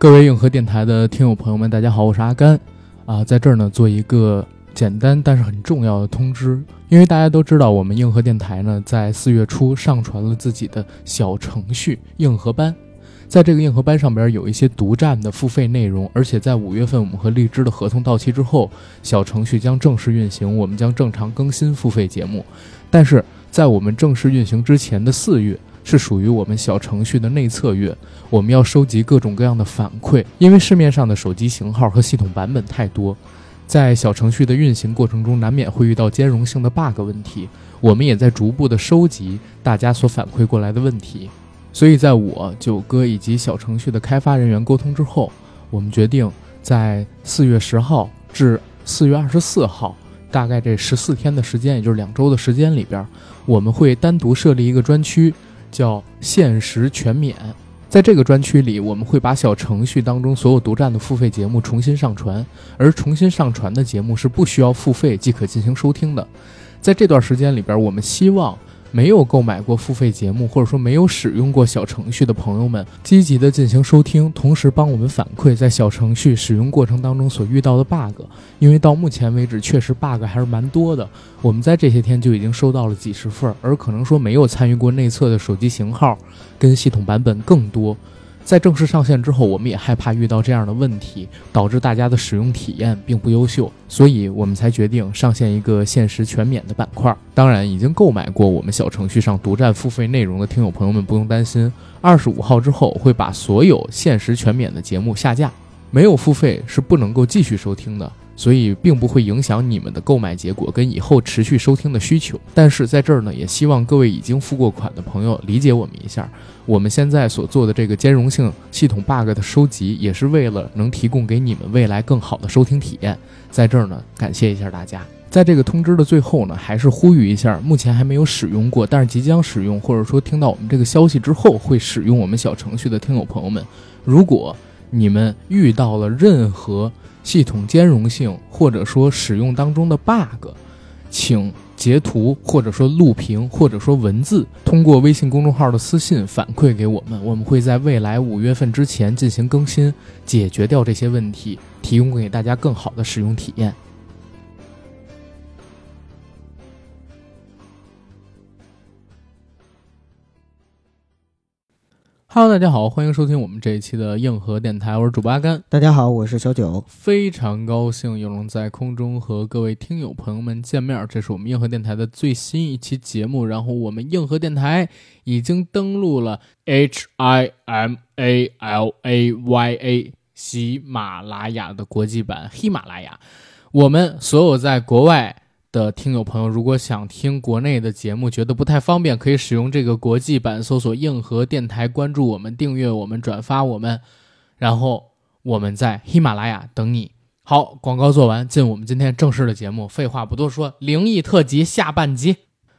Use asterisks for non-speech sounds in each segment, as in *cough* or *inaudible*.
各位硬核电台的听友朋友们，大家好，我是阿甘，啊，在这儿呢做一个简单但是很重要的通知，因为大家都知道，我们硬核电台呢在四月初上传了自己的小程序硬核班，在这个硬核班上边有一些独占的付费内容，而且在五月份我们和荔枝的合同到期之后，小程序将正式运行，我们将正常更新付费节目，但是在我们正式运行之前的四月。是属于我们小程序的内测月，我们要收集各种各样的反馈，因为市面上的手机型号和系统版本太多，在小程序的运行过程中，难免会遇到兼容性的 bug 问题。我们也在逐步的收集大家所反馈过来的问题，所以在我九哥以及小程序的开发人员沟通之后，我们决定在四月十号至四月二十四号，大概这十四天的时间，也就是两周的时间里边，我们会单独设立一个专区。叫限时全免，在这个专区里，我们会把小程序当中所有独占的付费节目重新上传，而重新上传的节目是不需要付费即可进行收听的。在这段时间里边，我们希望。没有购买过付费节目，或者说没有使用过小程序的朋友们，积极的进行收听，同时帮我们反馈在小程序使用过程当中所遇到的 bug，因为到目前为止确实 bug 还是蛮多的。我们在这些天就已经收到了几十份，而可能说没有参与过内测的手机型号跟系统版本更多。在正式上线之后，我们也害怕遇到这样的问题，导致大家的使用体验并不优秀，所以我们才决定上线一个限时全免的板块。当然，已经购买过我们小程序上独占付费内容的听友朋友们不用担心，二十五号之后会把所有限时全免的节目下架，没有付费是不能够继续收听的。所以并不会影响你们的购买结果跟以后持续收听的需求。但是在这儿呢，也希望各位已经付过款的朋友理解我们一下。我们现在所做的这个兼容性系统 bug 的收集，也是为了能提供给你们未来更好的收听体验。在这儿呢，感谢一下大家。在这个通知的最后呢，还是呼吁一下，目前还没有使用过，但是即将使用，或者说听到我们这个消息之后会使用我们小程序的听友朋友们，如果你们遇到了任何，系统兼容性，或者说使用当中的 bug，请截图或者说录屏或者说文字，通过微信公众号的私信反馈给我们，我们会在未来五月份之前进行更新，解决掉这些问题，提供给大家更好的使用体验。Hello，大家好，欢迎收听我们这一期的硬核电台，我是主播阿甘。大家好，我是小九，非常高兴又能在空中和各位听友朋友们见面。这是我们硬核电台的最新一期节目，然后我们硬核电台已经登录了 H I M A L A Y A 喜马拉雅的国际版喜马拉雅，我们所有在国外。的听友朋友，如果想听国内的节目，觉得不太方便，可以使用这个国际版，搜索“硬核电台”，关注我们，订阅我们，转发我们，然后我们在喜马拉雅等你。好，广告做完，进我们今天正式的节目。废话不多说，灵异特辑下半集，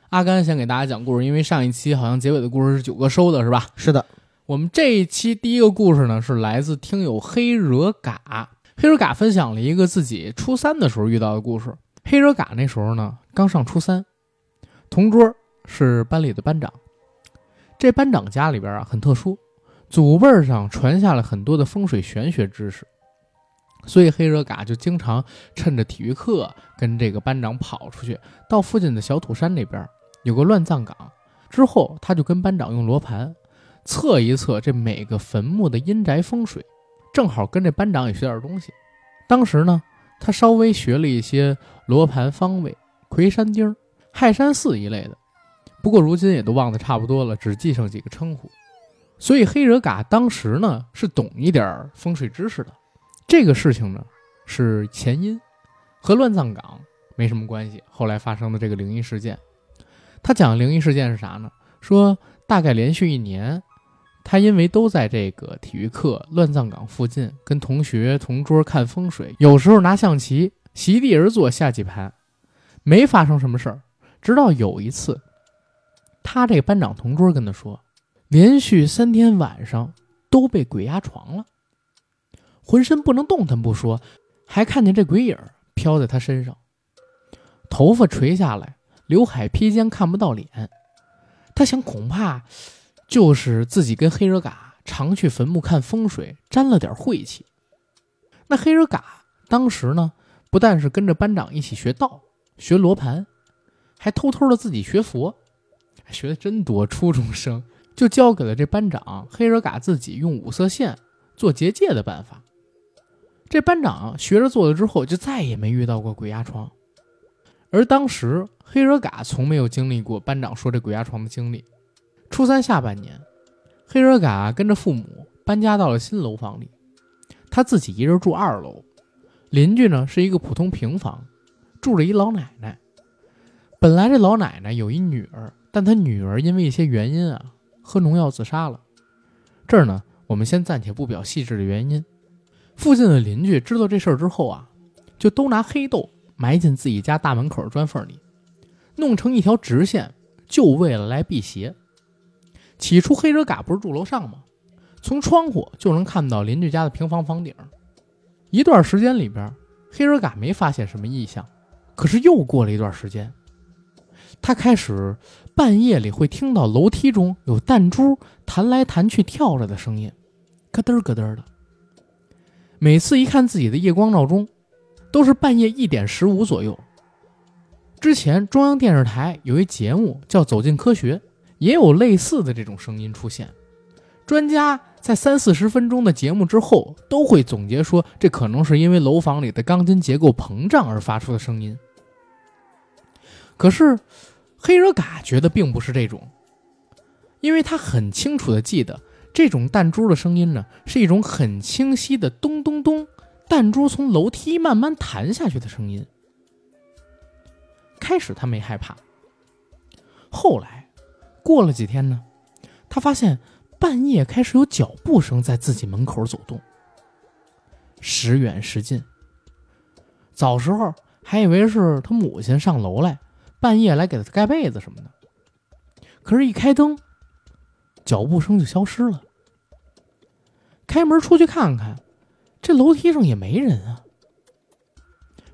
阿甘先给大家讲故事，因为上一期好像结尾的故事是九哥收的，是吧？是的，我们这一期第一个故事呢，是来自听友黑惹嘎，黑惹嘎分享了一个自己初三的时候遇到的故事。黑热嘎那时候呢，刚上初三，同桌是班里的班长。这班长家里边啊很特殊，祖辈上传下了很多的风水玄学知识，所以黑热嘎就经常趁着体育课跟这个班长跑出去，到附近的小土山那边有个乱葬岗，之后他就跟班长用罗盘测一测这每个坟墓的阴宅风水，正好跟这班长也学点东西。当时呢。他稍微学了一些罗盘方位、魁山丁、亥山寺一类的，不过如今也都忘得差不多了，只记上几个称呼。所以黑惹嘎当时呢是懂一点风水知识的。这个事情呢是前因，和乱葬岗没什么关系。后来发生的这个灵异事件，他讲灵异事件是啥呢？说大概连续一年。他因为都在这个体育课乱葬岗附近，跟同学同桌看风水，有时候拿象棋席地而坐下几盘，没发生什么事儿。直到有一次，他这个班长同桌跟他说，连续三天晚上都被鬼压床了，浑身不能动弹不说，还看见这鬼影飘在他身上，头发垂下来，刘海披肩看不到脸。他想，恐怕。就是自己跟黑热嘎常去坟墓看风水，沾了点晦气。那黑人嘎当时呢，不但是跟着班长一起学道、学罗盘，还偷偷的自己学佛，学的真多。初中生就教给了这班长黑人嘎自己用五色线做结界的办法。这班长学着做了之后，就再也没遇到过鬼压床。而当时黑人嘎从没有经历过班长说这鬼压床的经历。初三下半年，黑人嘎跟着父母搬家到了新楼房里，他自己一人住二楼，邻居呢是一个普通平房，住着一老奶奶。本来这老奶奶有一女儿，但她女儿因为一些原因啊，喝农药自杀了。这儿呢，我们先暂且不表细致的原因。附近的邻居知道这事儿之后啊，就都拿黑豆埋进自己家大门口的砖缝里，弄成一条直线，就为了来辟邪。起初黑人嘎不是住楼上吗？从窗户就能看到邻居家的平房房顶。一段时间里边，黑人嘎没发现什么异象。可是又过了一段时间，他开始半夜里会听到楼梯中有弹珠弹来弹去、跳着的声音，咯噔咯噔的。每次一看自己的夜光闹钟，都是半夜一点十五左右。之前中央电视台有一节目叫《走进科学》。也有类似的这种声音出现，专家在三四十分钟的节目之后，都会总结说，这可能是因为楼房里的钢筋结构膨胀而发出的声音。可是黑热嘎觉得并不是这种，因为他很清楚的记得，这种弹珠的声音呢，是一种很清晰的咚咚咚，弹珠从楼梯慢慢弹下去的声音。开始他没害怕，后来。过了几天呢，他发现半夜开始有脚步声在自己门口走动，时远时近。早时候还以为是他母亲上楼来，半夜来给他盖被子什么的。可是，一开灯，脚步声就消失了。开门出去看看，这楼梯上也没人啊。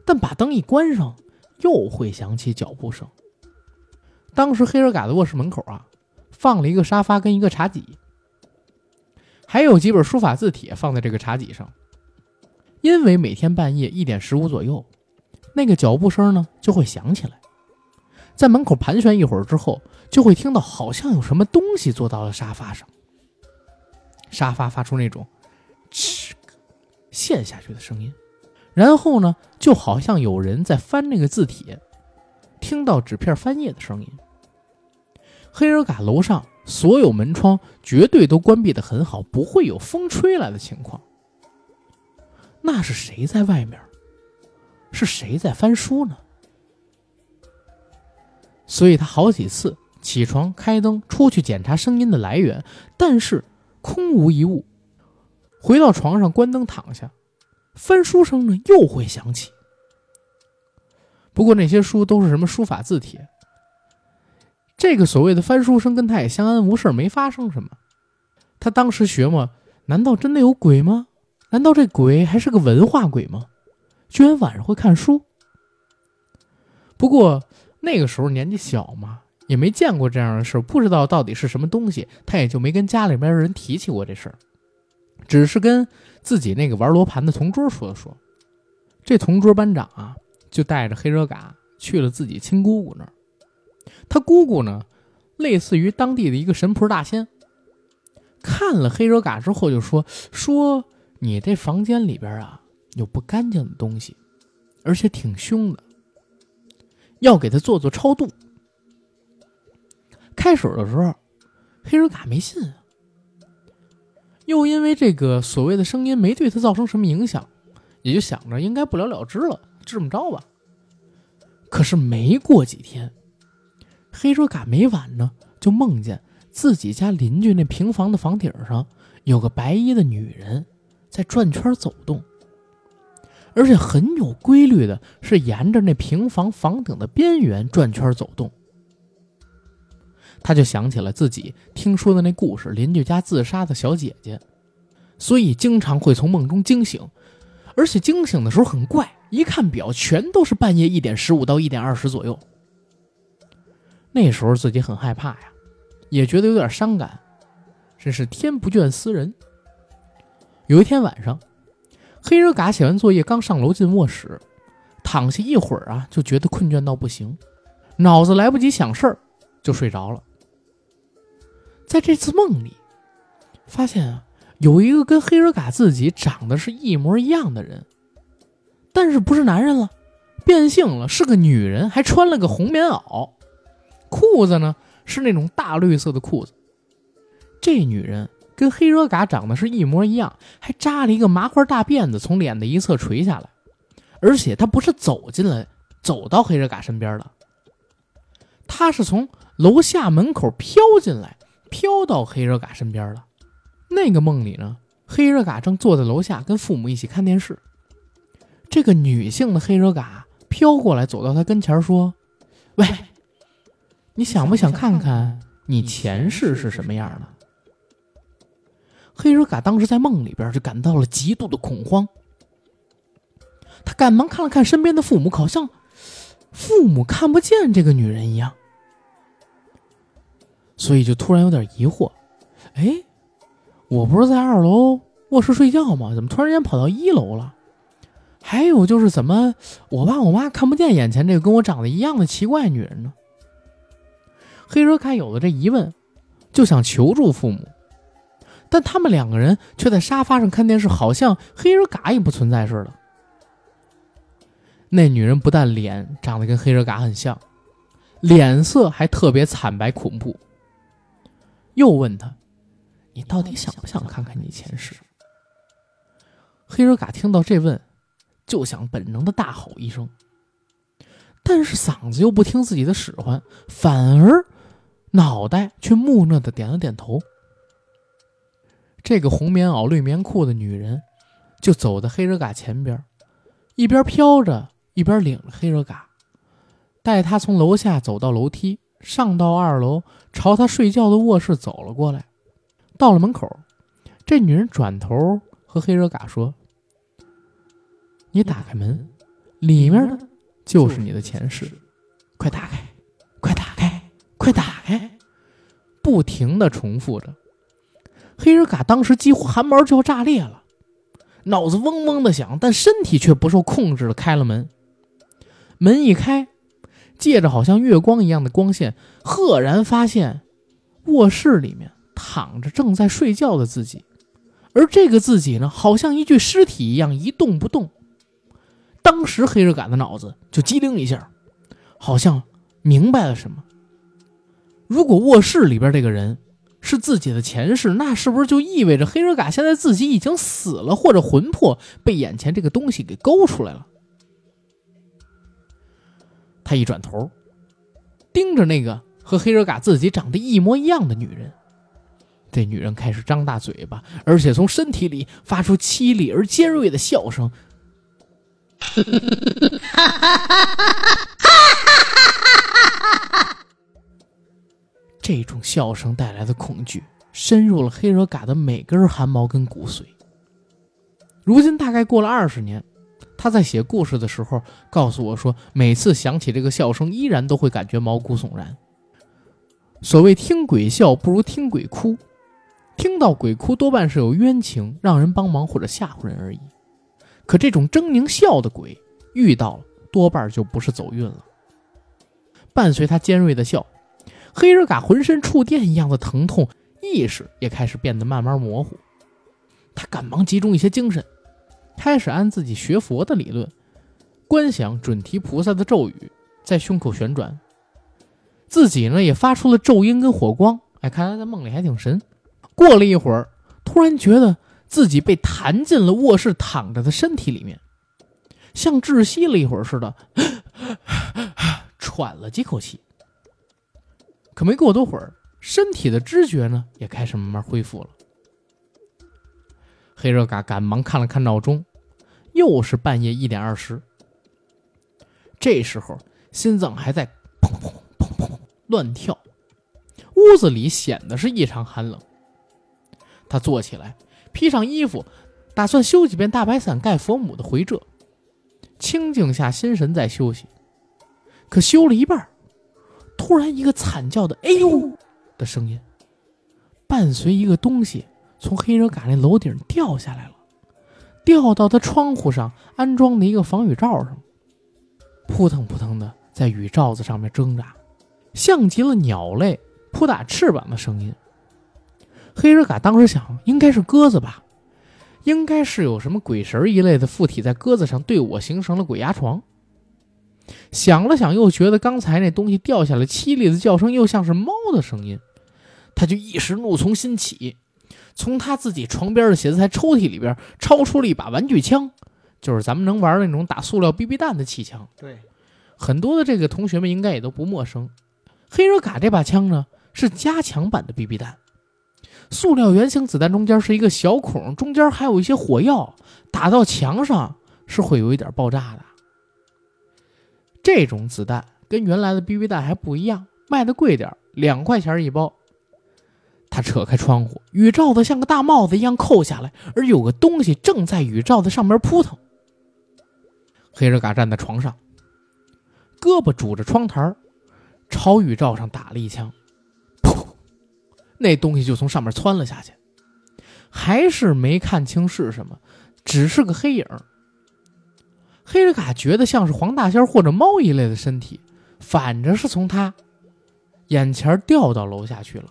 但把灯一关上，又会响起脚步声。当时黑人嘎的卧室门口啊，放了一个沙发跟一个茶几，还有几本书法字帖放在这个茶几上。因为每天半夜一点十五左右，那个脚步声呢就会响起来，在门口盘旋一会儿之后，就会听到好像有什么东西坐到了沙发上，沙发发出那种哧陷下去的声音，然后呢，就好像有人在翻那个字帖，听到纸片翻页的声音。黑人嘎楼上所有门窗绝对都关闭的很好，不会有风吹来的情况。那是谁在外面？是谁在翻书呢？所以他好几次起床、开灯、出去检查声音的来源，但是空无一物。回到床上关灯躺下，翻书声呢又会响起。不过那些书都是什么书法字帖。这个所谓的翻书声跟他也相安无事，没发生什么。他当时学嘛，难道真的有鬼吗？难道这鬼还是个文化鬼吗？居然晚上会看书。不过那个时候年纪小嘛，也没见过这样的事，不知道到底是什么东西，他也就没跟家里边人提起过这事儿，只是跟自己那个玩罗盘的同桌说了说。这同桌班长啊，就带着黑热嘎去了自己亲姑姑那儿。他姑姑呢，类似于当地的一个神婆大仙。看了黑热嘎之后，就说：“说你这房间里边啊，有不干净的东西，而且挺凶的，要给他做做超度。”开始的时候，黑热嘎没信，又因为这个所谓的声音没对他造成什么影响，也就想着应该不了了之了，就这么着吧。可是没过几天。黑说嘎每晚呢，就梦见自己家邻居那平房的房顶上有个白衣的女人在转圈走动，而且很有规律的，是沿着那平房房顶的边缘转圈走动。他就想起了自己听说的那故事，邻居家自杀的小姐姐，所以经常会从梦中惊醒，而且惊醒的时候很怪，一看表，全都是半夜一点十五到一点二十左右。那时候自己很害怕呀，也觉得有点伤感，真是天不倦思人。有一天晚上，黑人嘎写完作业，刚上楼进卧室，躺下一会儿啊，就觉得困倦到不行，脑子来不及想事儿，就睡着了。在这次梦里，发现啊，有一个跟黑人嘎自己长得是一模一样的人，但是不是男人了，变性了，是个女人，还穿了个红棉袄，裤子呢是那种大绿色的裤子。这女人跟黑热嘎长得是一模一样，还扎了一个麻花大辫子，从脸的一侧垂下来。而且她不是走进来，走到黑热嘎身边的，她是从楼下门口飘进来，飘到黑热嘎身边的。那个梦里呢，黑热嘎正坐在楼下跟父母一起看电视。这个女性的黑热嘎飘过来，走到他跟前说：“喂，你想不想看看你前世是什么样的？”黑人嘎当时在梦里边就感到了极度的恐慌，他赶忙看了看身边的父母，好像父母看不见这个女人一样，所以就突然有点疑惑：哎，我不是在二楼卧室睡觉吗？怎么突然间跑到一楼了？还有就是，怎么我爸我妈看不见眼前这个跟我长得一样的奇怪女人呢？黑人卡有了这疑问，就想求助父母。但他们两个人却在沙发上看电视，好像黑人嘎也不存在似的。那女人不但脸长得跟黑人嘎很像，脸色还特别惨白恐怖。又问他：“你到底想不想看看你前世？”黑人嘎听到这问，就想本能的大吼一声，但是嗓子又不听自己的使唤，反而脑袋却木讷的点了点头。这个红棉袄、绿棉裤的女人，就走在黑热嘎前边，一边飘着，一边领着黑热嘎，带他从楼下走到楼梯，上到二楼，朝他睡觉的卧室走了过来。到了门口，这女人转头和黑热嘎说：“你打开门，里面的就是你的前世，快打开，快打开！”不停的重复着。黑人嘎当时几乎汗毛就要炸裂了，脑子嗡嗡的响，但身体却不受控制的开了门。门一开，借着好像月光一样的光线，赫然发现卧室里面躺着正在睡觉的自己，而这个自己呢，好像一具尸体一样一动不动。当时黑人嘎的脑子就机灵一下，好像明白了什么。如果卧室里边这个人。是自己的前世，那是不是就意味着黑热嘎现在自己已经死了，或者魂魄被眼前这个东西给勾出来了？他一转头，盯着那个和黑热嘎自己长得一模一样的女人，这女人开始张大嘴巴，而且从身体里发出凄厉而尖锐的笑声。*laughs* 这种笑声带来的恐惧，深入了黑惹嘎的每根汗毛跟骨髓。如今大概过了二十年，他在写故事的时候告诉我说，每次想起这个笑声，依然都会感觉毛骨悚然。所谓听鬼笑不如听鬼哭，听到鬼哭多半是有冤情，让人帮忙或者吓唬人而已。可这种狰狞笑的鬼，遇到了多半就不是走运了。伴随他尖锐的笑。黑人嘎浑身触电一样的疼痛，意识也开始变得慢慢模糊。他赶忙集中一些精神，开始按自己学佛的理论，观想准提菩萨的咒语在胸口旋转。自己呢也发出了咒音跟火光。哎，看来在梦里还挺神。过了一会儿，突然觉得自己被弹进了卧室躺着的身体里面，像窒息了一会儿似的，*sniffs* 喘了几口气。可没过多会儿，身体的知觉呢也开始慢慢恢复了。黑热嘎赶忙看了看闹钟，又是半夜一点二十。这时候心脏还在砰砰砰砰乱跳，屋子里显得是异常寒冷。他坐起来，披上衣服，打算修几遍大白伞盖佛母的回遮，清静下心神再休息。可修了一半突然，一个惨叫的“哎呦”的声音，伴随一个东西从黑人嘎那楼顶掉下来了，掉到他窗户上安装的一个防雨罩上，扑腾扑腾的在雨罩子上面挣扎，像极了鸟类扑打翅膀的声音。黑人嘎当时想，应该是鸽子吧，应该是有什么鬼神一类的附体在鸽子上，对我形成了鬼压床。想了想，又觉得刚才那东西掉下来，凄厉的叫声又像是猫的声音，他就一时怒从心起，从他自己床边的写字台抽屉里边抄出了一把玩具枪，就是咱们能玩那种打塑料 BB 弹的气枪。对，很多的这个同学们应该也都不陌生。黑热卡这把枪呢，是加强版的 BB 弹，塑料圆形子弹中间是一个小孔，中间还有一些火药，打到墙上是会有一点爆炸的。这种子弹跟原来的 BB 弹还不一样，卖的贵点两块钱一包。他扯开窗户，雨罩子像个大帽子一样扣下来，而有个东西正在雨罩子上面扑腾。黑人嘎站在床上，胳膊拄着窗台，朝雨罩上打了一枪，噗！那东西就从上面窜了下去，还是没看清是什么，只是个黑影。黑人卡觉得像是黄大仙或者猫一类的身体，反着是从他眼前掉到楼下去了，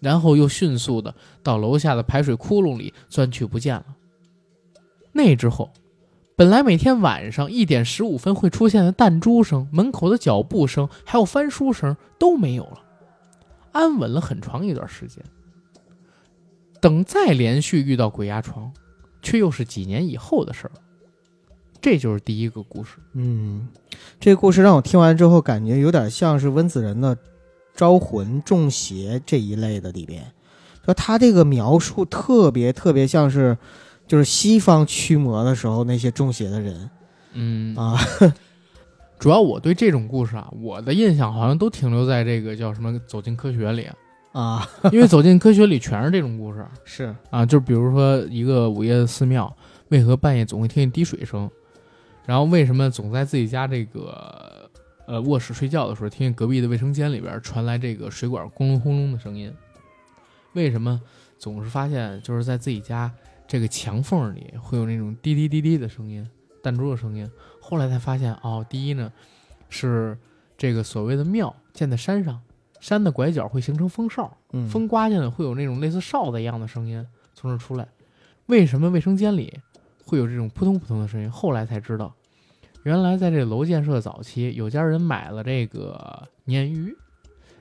然后又迅速的到楼下的排水窟窿里钻去不见了。那之后，本来每天晚上一点十五分会出现的弹珠声、门口的脚步声，还有翻书声都没有了，安稳了很长一段时间。等再连续遇到鬼压床，却又是几年以后的事了。这就是第一个故事。嗯，这个故事让我听完之后，感觉有点像是温子仁的《招魂》《中邪》这一类的里边，说他这个描述特别特别像是，就是西方驱魔的时候那些中邪的人。嗯啊，*laughs* 主要我对这种故事啊，我的印象好像都停留在这个叫什么《走进科学》里啊，*laughs* 因为《走进科学》里全是这种故事。是啊，就比如说一个午夜的寺庙，为何半夜总会听见滴水声？然后为什么总在自己家这个呃卧室睡觉的时候，听见隔壁的卫生间里边传来这个水管轰隆轰隆的声音？为什么总是发现就是在自己家这个墙缝里会有那种滴滴滴滴的声音、弹珠的声音？后来才发现，哦，第一呢是这个所谓的庙建在山上，山的拐角会形成风哨，嗯风刮进来会有那种类似哨子一样的声音从这出来。为什么卫生间里？会有这种扑通扑通的声音，后来才知道，原来在这楼建设早期，有家人买了这个鲶鱼，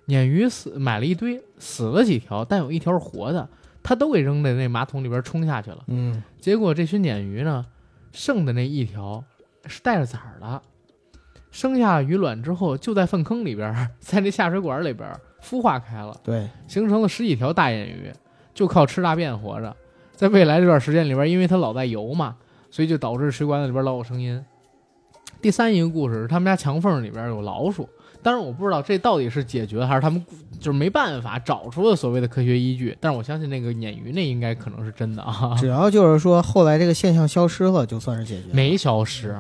鲶鱼死买了一堆，死了几条，但有一条是活的，他都给扔在那马桶里边冲下去了。嗯，结果这群鲶鱼呢，剩的那一条是带着崽儿的，生下鱼卵之后，就在粪坑里边，在那下水管里边孵化开了，对，形成了十几条大鲶鱼，就靠吃大便活着。在未来这段时间里边，因为它老在游嘛，所以就导致水管子里边老有声音。第三一个故事是他们家墙缝里边有老鼠，但是我不知道这到底是解决还是他们就是没办法找出了所谓的科学依据。但是我相信那个鲶鱼那应该可能是真的啊。只要就是说后来这个现象消失了，就算是解决。没消失，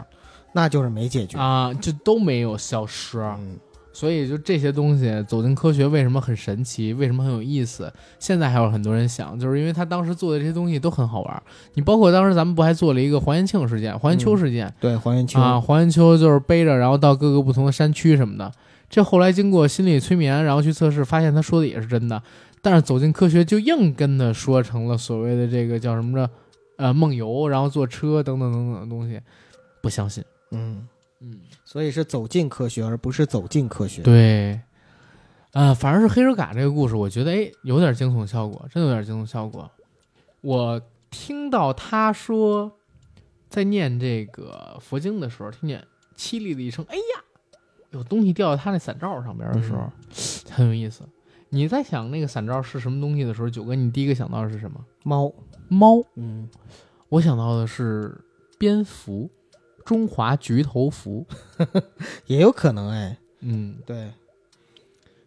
那就是没解决啊，就都没有消失。嗯。所以，就这些东西走进科学为什么很神奇？为什么很有意思？现在还有很多人想，就是因为他当时做的这些东西都很好玩。你包括当时咱们不还做了一个黄延庆事件、黄延秋事件？对，黄延秋啊，黄延秋就是背着，然后到各个不同的山区什么的。这后来经过心理催眠，然后去测试，发现他说的也是真的。但是走进科学就硬跟他说成了所谓的这个叫什么着，呃，梦游，然后坐车等等等等的东西，不相信。嗯。嗯，所以是走进科学，而不是走进科学。对，呃，反而是黑手嘎这个故事，我觉得哎，有点惊悚效果，真有点惊悚效果。我听到他说，在念这个佛经的时候，听见凄厉的一声“哎呀”，有东西掉到他那伞罩上边的时候，嗯、很有意思。你在想那个伞罩是什么东西的时候，九哥，你第一个想到的是什么？猫，猫。嗯，我想到的是蝙蝠。中华菊头蝠 *laughs* 也有可能哎，嗯，对，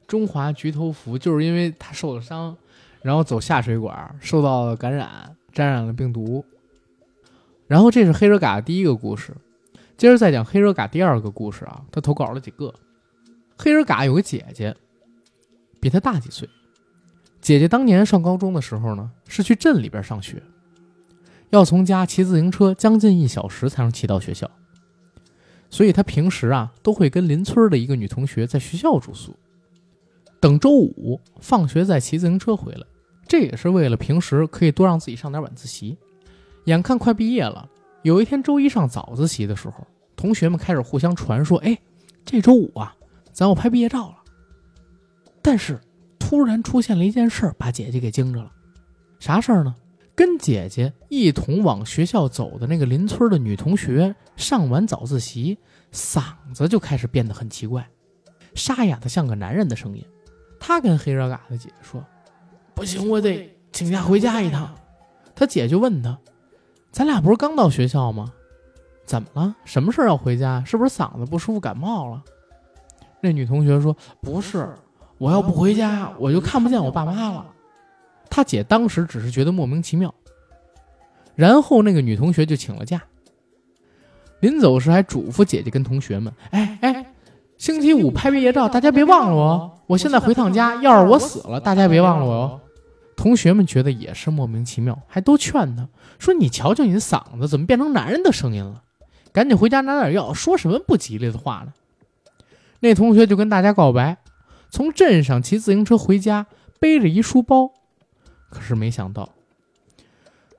中华菊头蝠就是因为他受了伤，然后走下水管受到了感染，沾染了病毒。然后这是黑热嘎的第一个故事，接着再讲黑热嘎第二个故事啊，他投稿了几个。黑热嘎有个姐姐，比他大几岁，姐姐当年上高中的时候呢，是去镇里边上学，要从家骑自行车将近一小时才能骑到学校，所以她平时啊都会跟邻村的一个女同学在学校住宿，等周五放学再骑自行车回来。这也是为了平时可以多让自己上点晚自习。眼看快毕业了，有一天周一上早自习的时候，同学们开始互相传说：“哎，这周五啊，咱要拍毕业照了。”但是突然出现了一件事儿，把姐姐给惊着了。啥事儿呢？跟姐姐一同往学校走的那个邻村的女同学，上完早自习，嗓子就开始变得很奇怪，沙哑的像个男人的声音。她跟黑热嘎的姐姐说：“不行，我得请假回家一趟。”他姐就问他。咱俩不是刚到学校吗？怎么了？什么事要回家？是不是嗓子不舒服、感冒了？那女同学说：“不是，我要不回家，我就看不见我爸妈了。”他姐当时只是觉得莫名其妙。然后那个女同学就请了假。临走时还嘱咐姐姐跟同学们：“哎哎，星期五拍毕业照，大家别忘了我哦！我现在回趟家，要是我死了，大家别忘了我哦。”同学们觉得也是莫名其妙，还都劝他说：“你瞧瞧你的嗓子，怎么变成男人的声音了？赶紧回家拿点药，说什么不吉利的话呢？”那同学就跟大家告白，从镇上骑自行车回家，背着一书包。可是没想到，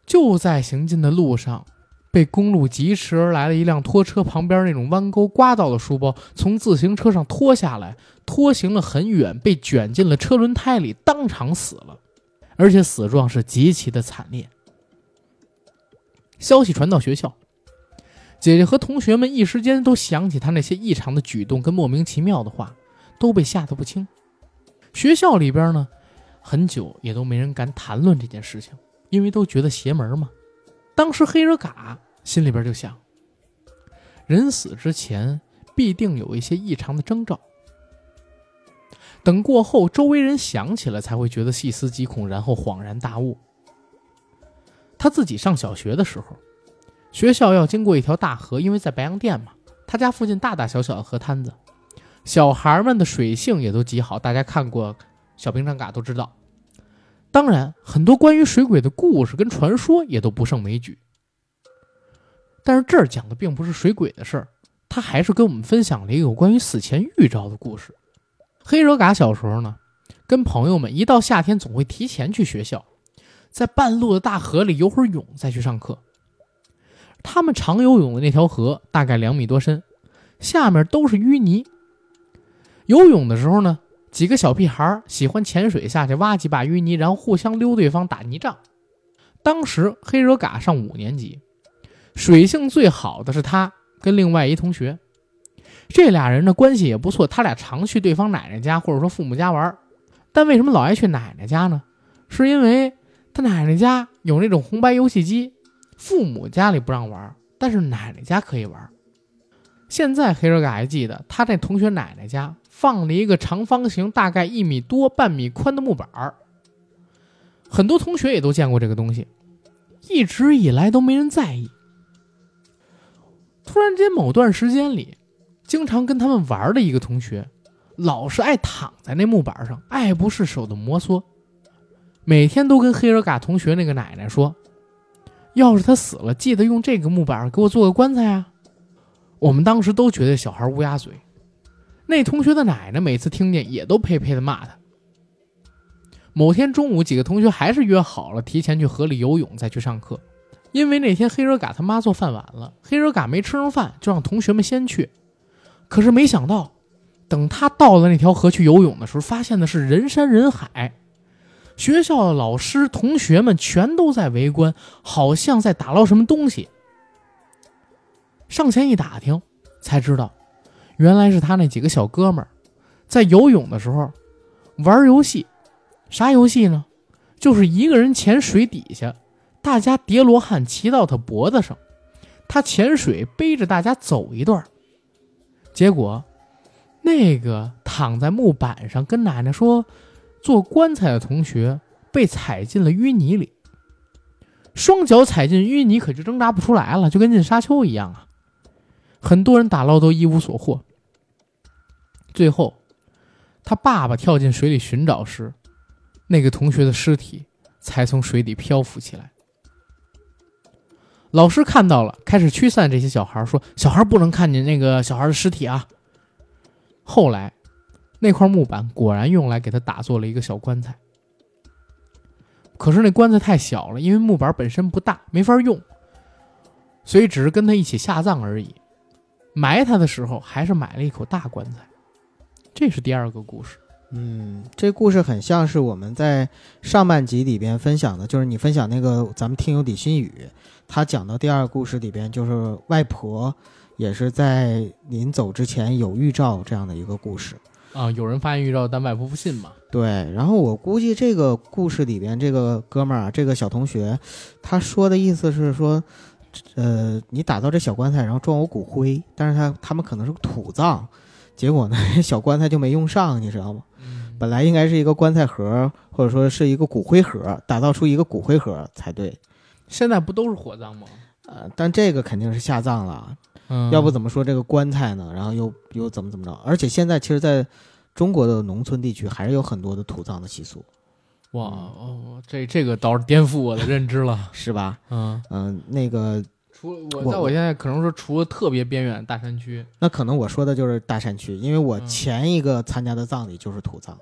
就在行进的路上，被公路疾驰而来的一辆拖车旁边那种弯钩刮到了书包，从自行车上拖下来，拖行了很远，被卷进了车轮胎里，当场死了。而且死状是极其的惨烈。消息传到学校，姐姐和同学们一时间都想起他那些异常的举动跟莫名其妙的话，都被吓得不轻。学校里边呢，很久也都没人敢谈论这件事情，因为都觉得邪门嘛。当时黑热嘎心里边就想，人死之前必定有一些异常的征兆。等过后，周围人想起来才会觉得细思极恐，然后恍然大悟。他自己上小学的时候，学校要经过一条大河，因为在白洋淀嘛，他家附近大大小小的河滩子，小孩们的水性也都极好。大家看过《小兵张嘎》都知道。当然，很多关于水鬼的故事跟传说也都不胜枚举。但是这儿讲的并不是水鬼的事儿，他还是跟我们分享了一个有关于死前预兆的故事。黑热嘎小时候呢，跟朋友们一到夏天总会提前去学校，在半路的大河里游会儿泳再去上课。他们常游泳的那条河大概两米多深，下面都是淤泥。游泳的时候呢，几个小屁孩喜欢潜水下去挖几把淤泥，然后互相溜对方打泥仗。当时黑惹嘎上五年级，水性最好的是他跟另外一同学。这俩人的关系也不错，他俩常去对方奶奶家或者说父母家玩。但为什么老爱去奶奶家呢？是因为他奶奶家有那种红白游戏机，父母家里不让玩，但是奶奶家可以玩。现在黑人哥还记得，他在同学奶奶家放了一个长方形、大概一米多、半米宽的木板儿。很多同学也都见过这个东西，一直以来都没人在意。突然间，某段时间里。经常跟他们玩的一个同学，老是爱躺在那木板上，爱不释手的摩挲。每天都跟黑尔嘎同学那个奶奶说：“要是他死了，记得用这个木板给我做个棺材啊！”我们当时都觉得小孩乌鸦嘴。那同学的奶奶每次听见也都呸呸的骂他。某天中午，几个同学还是约好了提前去河里游泳，再去上课。因为那天黑热嘎他妈做饭晚了，黑热嘎没吃上饭，就让同学们先去。可是没想到，等他到了那条河去游泳的时候，发现的是人山人海，学校的老师、同学们全都在围观，好像在打捞什么东西。上前一打听，才知道，原来是他那几个小哥们儿在游泳的时候玩游戏。啥游戏呢？就是一个人潜水底下，大家叠罗汉骑到他脖子上，他潜水背着大家走一段。结果，那个躺在木板上跟奶奶说做棺材的同学被踩进了淤泥里，双脚踩进淤泥可就挣扎不出来了，就跟进沙丘一样啊！很多人打捞都一无所获。最后，他爸爸跳进水里寻找时，那个同学的尸体才从水底漂浮起来。老师看到了，开始驱散这些小孩，说：“小孩不能看见那个小孩的尸体啊。”后来，那块木板果然用来给他打做了一个小棺材。可是那棺材太小了，因为木板本身不大，没法用，所以只是跟他一起下葬而已。埋他的时候，还是买了一口大棺材。这是第二个故事。嗯，这故事很像是我们在上半集里边分享的，就是你分享那个咱们听友李新宇，他讲到第二个故事里边，就是外婆也是在临走之前有预兆这样的一个故事。啊，有人发现预兆，但外婆不信嘛？对，然后我估计这个故事里边这个哥们儿啊，这个小同学，他说的意思是说，呃，你打造这小棺材，然后装我骨灰，但是他他们可能是土葬，结果呢，*laughs* 小棺材就没用上，你知道吗？本来应该是一个棺材盒，或者说是一个骨灰盒，打造出一个骨灰盒才对。现在不都是火葬吗？呃，但这个肯定是下葬了，嗯，要不怎么说这个棺材呢？然后又又怎么怎么着？而且现在其实在中国的农村地区还是有很多的土葬的习俗，哇哦，这这个倒是颠覆我的认知了。*laughs* 是吧？嗯嗯、那个除我我在我现在可能说，除了特别边远大山区，那可能我说的就是大山区，因为我嗯前一个参加的葬礼就是土葬。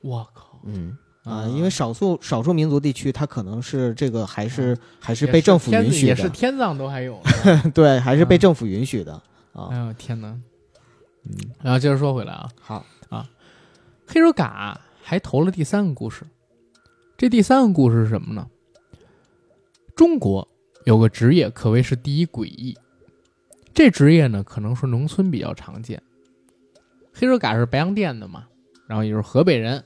我靠，嗯啊、啊因为少数少数民族地区，它可能是这个还是、还是被政府允许也是，天葬都还有。*laughs* 对，还是被嗯政府允许的啊。哎呦天哪！嗯，然后接着说回来啊，好啊，黑手嘎还投了第三个故事。这第三个故事是什么呢？中国有个职业可谓是第一诡异，这职业呢可能说农村比较常见。黑手嘎是白洋淀的嘛，然后也是河北人，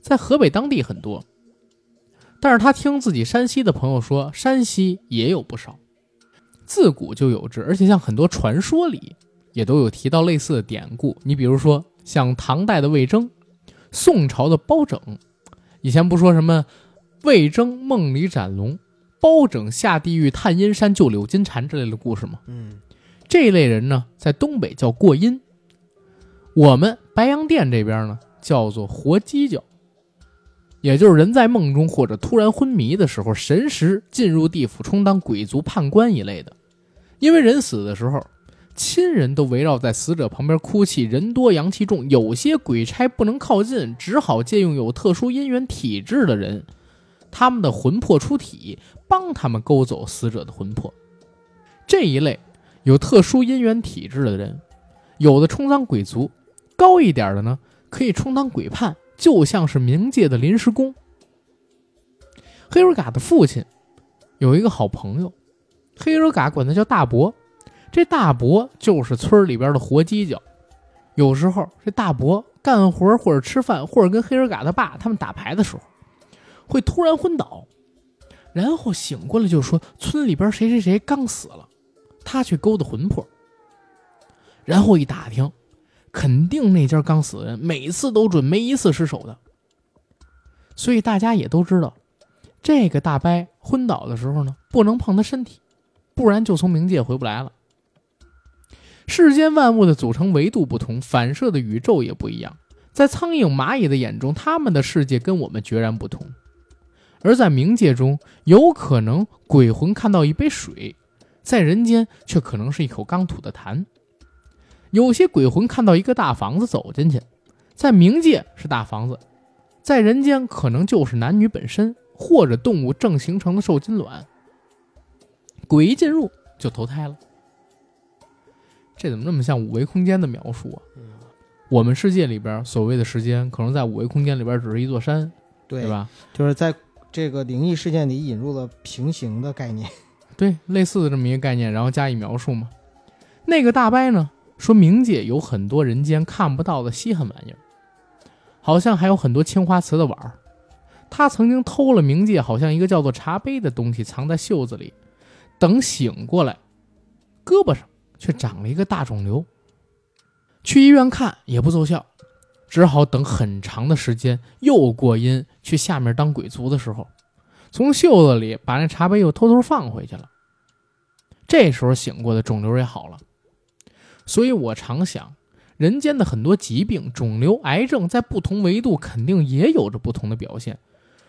在河北当地很多。但是他听自己山西的朋友说，山西也有不少，自古就有之，而且像很多传说里也都有提到类似的典故。你比如说像唐代的魏征，宋朝的包拯，以前不说什么魏征梦里斩龙，包拯下地狱探阴山救柳金蝉之类的故事吗？嗯这一类人呢，在东北叫过阴，我们白洋淀这边呢叫做活犄角，也就是人在梦中或者突然昏迷的时候，神识进入地府充当鬼族判官一类的。因为人死的时候，亲人都围绕在死者旁边哭泣，人多阳气重，有些鬼差不能靠近，只好借用有特殊姻缘体质的人，他们的魂魄出体，帮他们勾走死者的魂魄。这一类有特殊姻缘体质的人，有的充当鬼族，高一点的呢可以充当鬼判，就像是冥界的临时工。黑尔嘎的父亲有一个好朋友，黑尔嘎管他叫大伯，这大伯就是村里边的活犄角。有时候这大伯干活或者吃饭，或者跟黑尔嘎他爸他们打牌的时候，会突然昏倒，然后醒过来就说村里边谁谁谁刚死了。他去勾的魂魄，然后一打听，肯定那家刚死人每次都准，没一次失手的。所以大家也都知道，这个大伯昏倒的时候呢，不能碰他身体，不然就从冥界回不来了。世间万物的组成维度不同，反射的宇宙也不一样。在苍蝇、蚂蚁的眼中，他们的世界跟我们决然不同。而在冥界中，有可能鬼魂看到一杯水。在人间却可能是一口刚吐的痰。有些鬼魂看到一个大房子走进去，在冥界是大房子，在人间可能就是男女本身或者动物正形成的受精卵。鬼一进入就投胎了。这怎么那么像五维空间的描述啊？我们世界里边所谓的时间，可能在五维空间里边只是一座山，对对？吧？就是在这个灵异事件里引入了平行的概念。对，类似的这么一个概念，然后加以描述嘛。那个大伯呢说，冥界有很多人间看不到的稀罕玩意儿，好像还有很多青花瓷的碗儿。他曾经偷了冥界好像一个叫做茶杯的东西，藏在袖子里。等醒过来，胳膊上却长了一个大肿瘤。去医院看也不奏效，只好等很长的时间，又过阴去下面当鬼卒的时候。从袖子里把那茶杯又偷偷放回去了。这时候醒过的肿瘤也好了。所以我常想，人间的很多疾病、肿瘤、癌症，在不同维度肯定也有着不同的表现。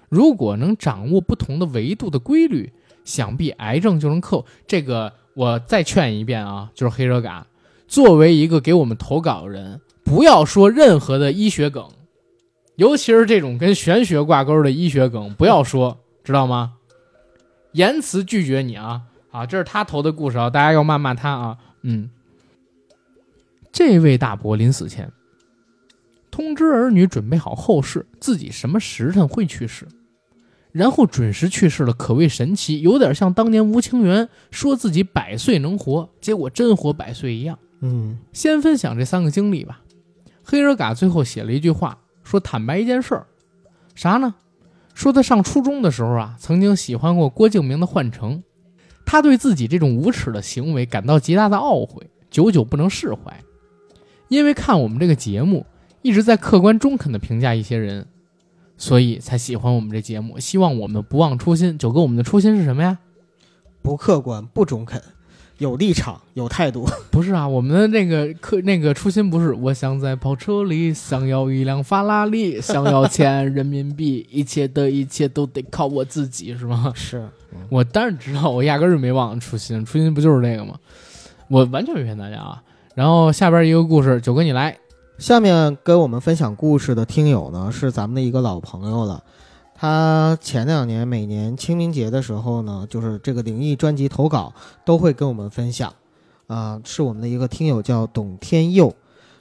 如果能掌握不同的维度的规律，想必癌症就能克。这个我再劝一遍啊，就是黑热嘎，作为一个给我们投稿的人，不要说任何的医学梗，尤其是这种跟玄学挂钩的医学梗，不要说，知道吗？言辞拒绝你啊！啊，这是他投的故事啊，大家要骂骂他啊。嗯，这位大伯临死前通知儿女准备好后事，自己什么时辰会去世，然后准时去世了，可谓神奇，有点像当年吴清源说自己百岁能活，结果真活百岁一样。嗯先分享这三个经历吧。黑人嘎最后写了一句话，说坦白一件事儿，啥呢？说他上初中的时候啊，曾经喜欢过郭敬明的《幻城》，他对自己这种无耻的行为感到极大的懊悔，久久不能释怀。因为看我们这个节目，一直在客观中肯的评价一些人，所以才喜欢我们这节目。希望我们不忘初心。九哥，我们的初心是什么呀？不客观，不中肯，有立场，有态度。*laughs* *laughs* 不是啊，我们的那个客那个初心不是，我想在跑车里，想要一辆法拉利，想要钱人民币，一切的一切都得靠我自己，是吗？是，我当然知道，我压根儿就没忘初心，初心不就是这个吗？我完全没骗大家啊。然后下边一个故事，九哥你来。下面跟我们分享故事的听友呢，是咱们的一个老朋友了。他前两年每年清明节的时候呢，就是这个灵异专辑投稿都会跟我们分享。啊、是我们的一个听友叫董天佑，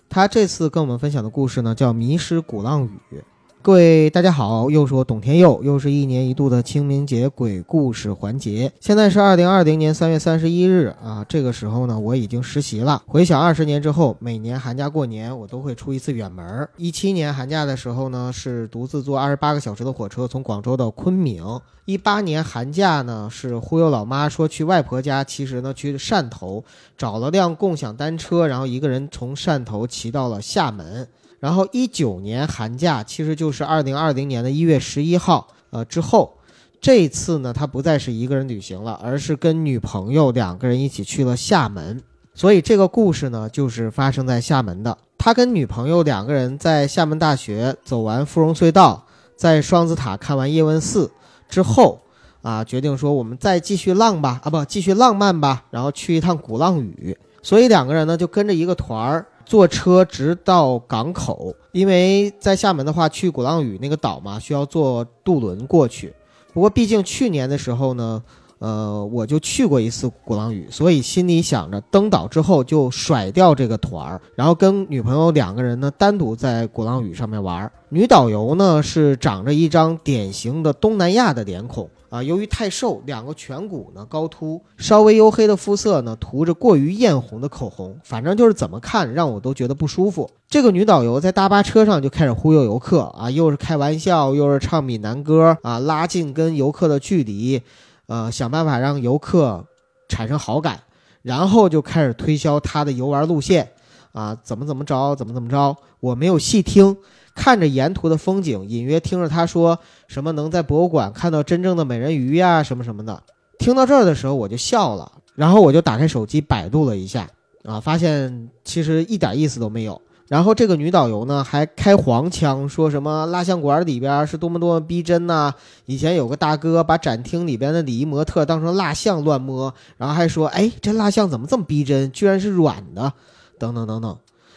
他这次跟我们分享的故事呢叫《迷失鼓浪屿》。各位大家好，又是我董天佑，又是一年一度的清明节鬼故事环节。现在是二零二零年三月三十一日啊，这个时候呢，我已经实习了。回想二十年之后，每年寒假过年，我都会出一次远门儿。一七年寒假的时候呢，是独自坐二十八个小时的火车从广州到昆明。一八年寒假呢，是忽悠老妈说去外婆家，其实呢去汕头找了辆共享单车，然后一个人从汕头骑到了厦门。然后一九年寒假，其实就是二零二零年的一月十一号，呃之后，这次呢，他不再是一个人旅行了，而是跟女朋友两个人一起去了厦门。所以这个故事呢，就是发生在厦门的。他跟女朋友两个人在厦门大学走完芙蓉隧道，在双子塔看完叶问四之后，啊，决定说我们再继续浪吧，啊不，继续浪漫吧，然后去一趟鼓浪屿。所以两个人呢就跟着一个团儿坐车直到港口，因为在厦门的话，去鼓浪屿那个岛嘛，需要坐渡轮过去。不过毕竟去年的时候呢，呃，我就去过一次鼓浪屿，所以心里想着登岛之后就甩掉这个团儿，然后跟女朋友两个人呢单独在鼓浪屿上面玩。女导游呢是长着一张典型的东南亚的脸孔。啊，由于太瘦，两个颧骨呢高凸，稍微黝黑的肤色呢，涂着过于艳红的口红，反正就是怎么看让我都觉得不舒服。这个女导游在大巴车上就开始忽悠游客啊，又是开玩笑，又是唱闽南歌啊，拉近跟游客的距离，呃，想办法让游客产生好感，然后就开始推销她的游玩路线啊，怎么怎么着，怎么怎么着，我没有细听。看着沿途的风景，隐约听着他说什么能在博物馆看到真正的美人鱼呀，什么什么的。听到这儿的时候，我就笑了，然后我就打开手机百度了一下，啊，发现其实一点意思都没有。然后这个女导游呢，还开黄腔，说什么蜡像馆里边是多么多么逼真呐、以前有个大哥把展厅里边的礼仪模特当成蜡像乱摸，然后还说，哎，这蜡像怎么这么逼真，居然是软的，等等等等。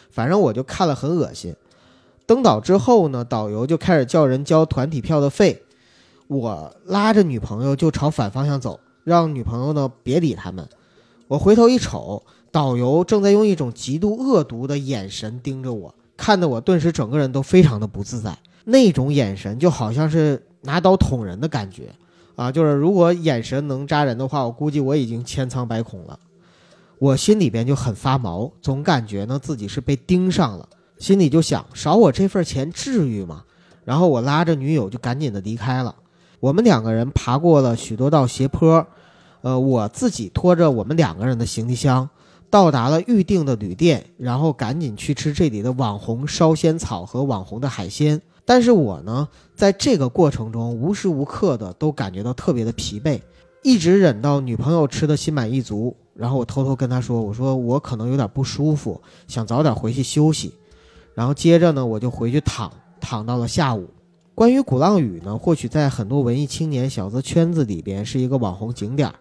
反正我就看了很恶心。登岛之后呢，导游就开始叫人交团体票的费。我拉着女朋友就朝反方向走，让女朋友呢别理他们。我回头一瞅，导游正在用一种极度恶毒的眼神盯着我，看得我顿时整个人都非常的不自在。那种眼神就好像是拿刀捅人的感觉啊！就是如果眼神能扎人的话，我估计我已经千疮百孔了。我心里边就很发毛，总感觉呢自己是被盯上了。心里就想少我这份钱至于吗？然后我拉着女友就赶紧的离开了。我们两个人爬过了许多道斜坡，呃，我自己拖着我们两个人的行李箱，到达了预定的旅店，然后赶紧去吃这里的网红烧仙草和网红的海鲜。但是我呢，在这个过程中无时无刻的都感觉到特别的疲惫，一直忍到女朋友吃的心满意足，然后我偷偷跟她说：“我说我可能有点不舒服，想早点回去休息。”然后接着呢，我就回去躺，躺到了下午。关于鼓浪屿呢，或许在很多文艺青年小资圈子里边是一个网红景点儿。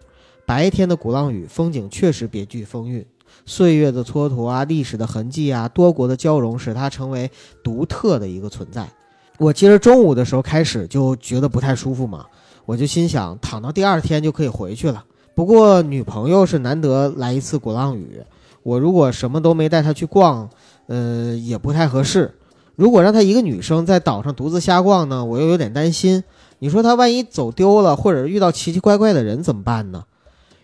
白天的鼓浪屿风景确实别具风韵，岁月的蹉跎啊，历史的痕迹啊，多国的交融，使它成为独特的一个存在。我其实中午的时候开始就觉得不太舒服嘛，我就心想躺到第二天就可以回去了。不过女朋友是难得来一次鼓浪屿，我如果什么都没带她去逛，呃，也不太合适。如果让她一个女生在岛上独自瞎逛呢，我又有点担心。你说她万一走丢了，或者遇到奇奇怪怪的人怎么办呢？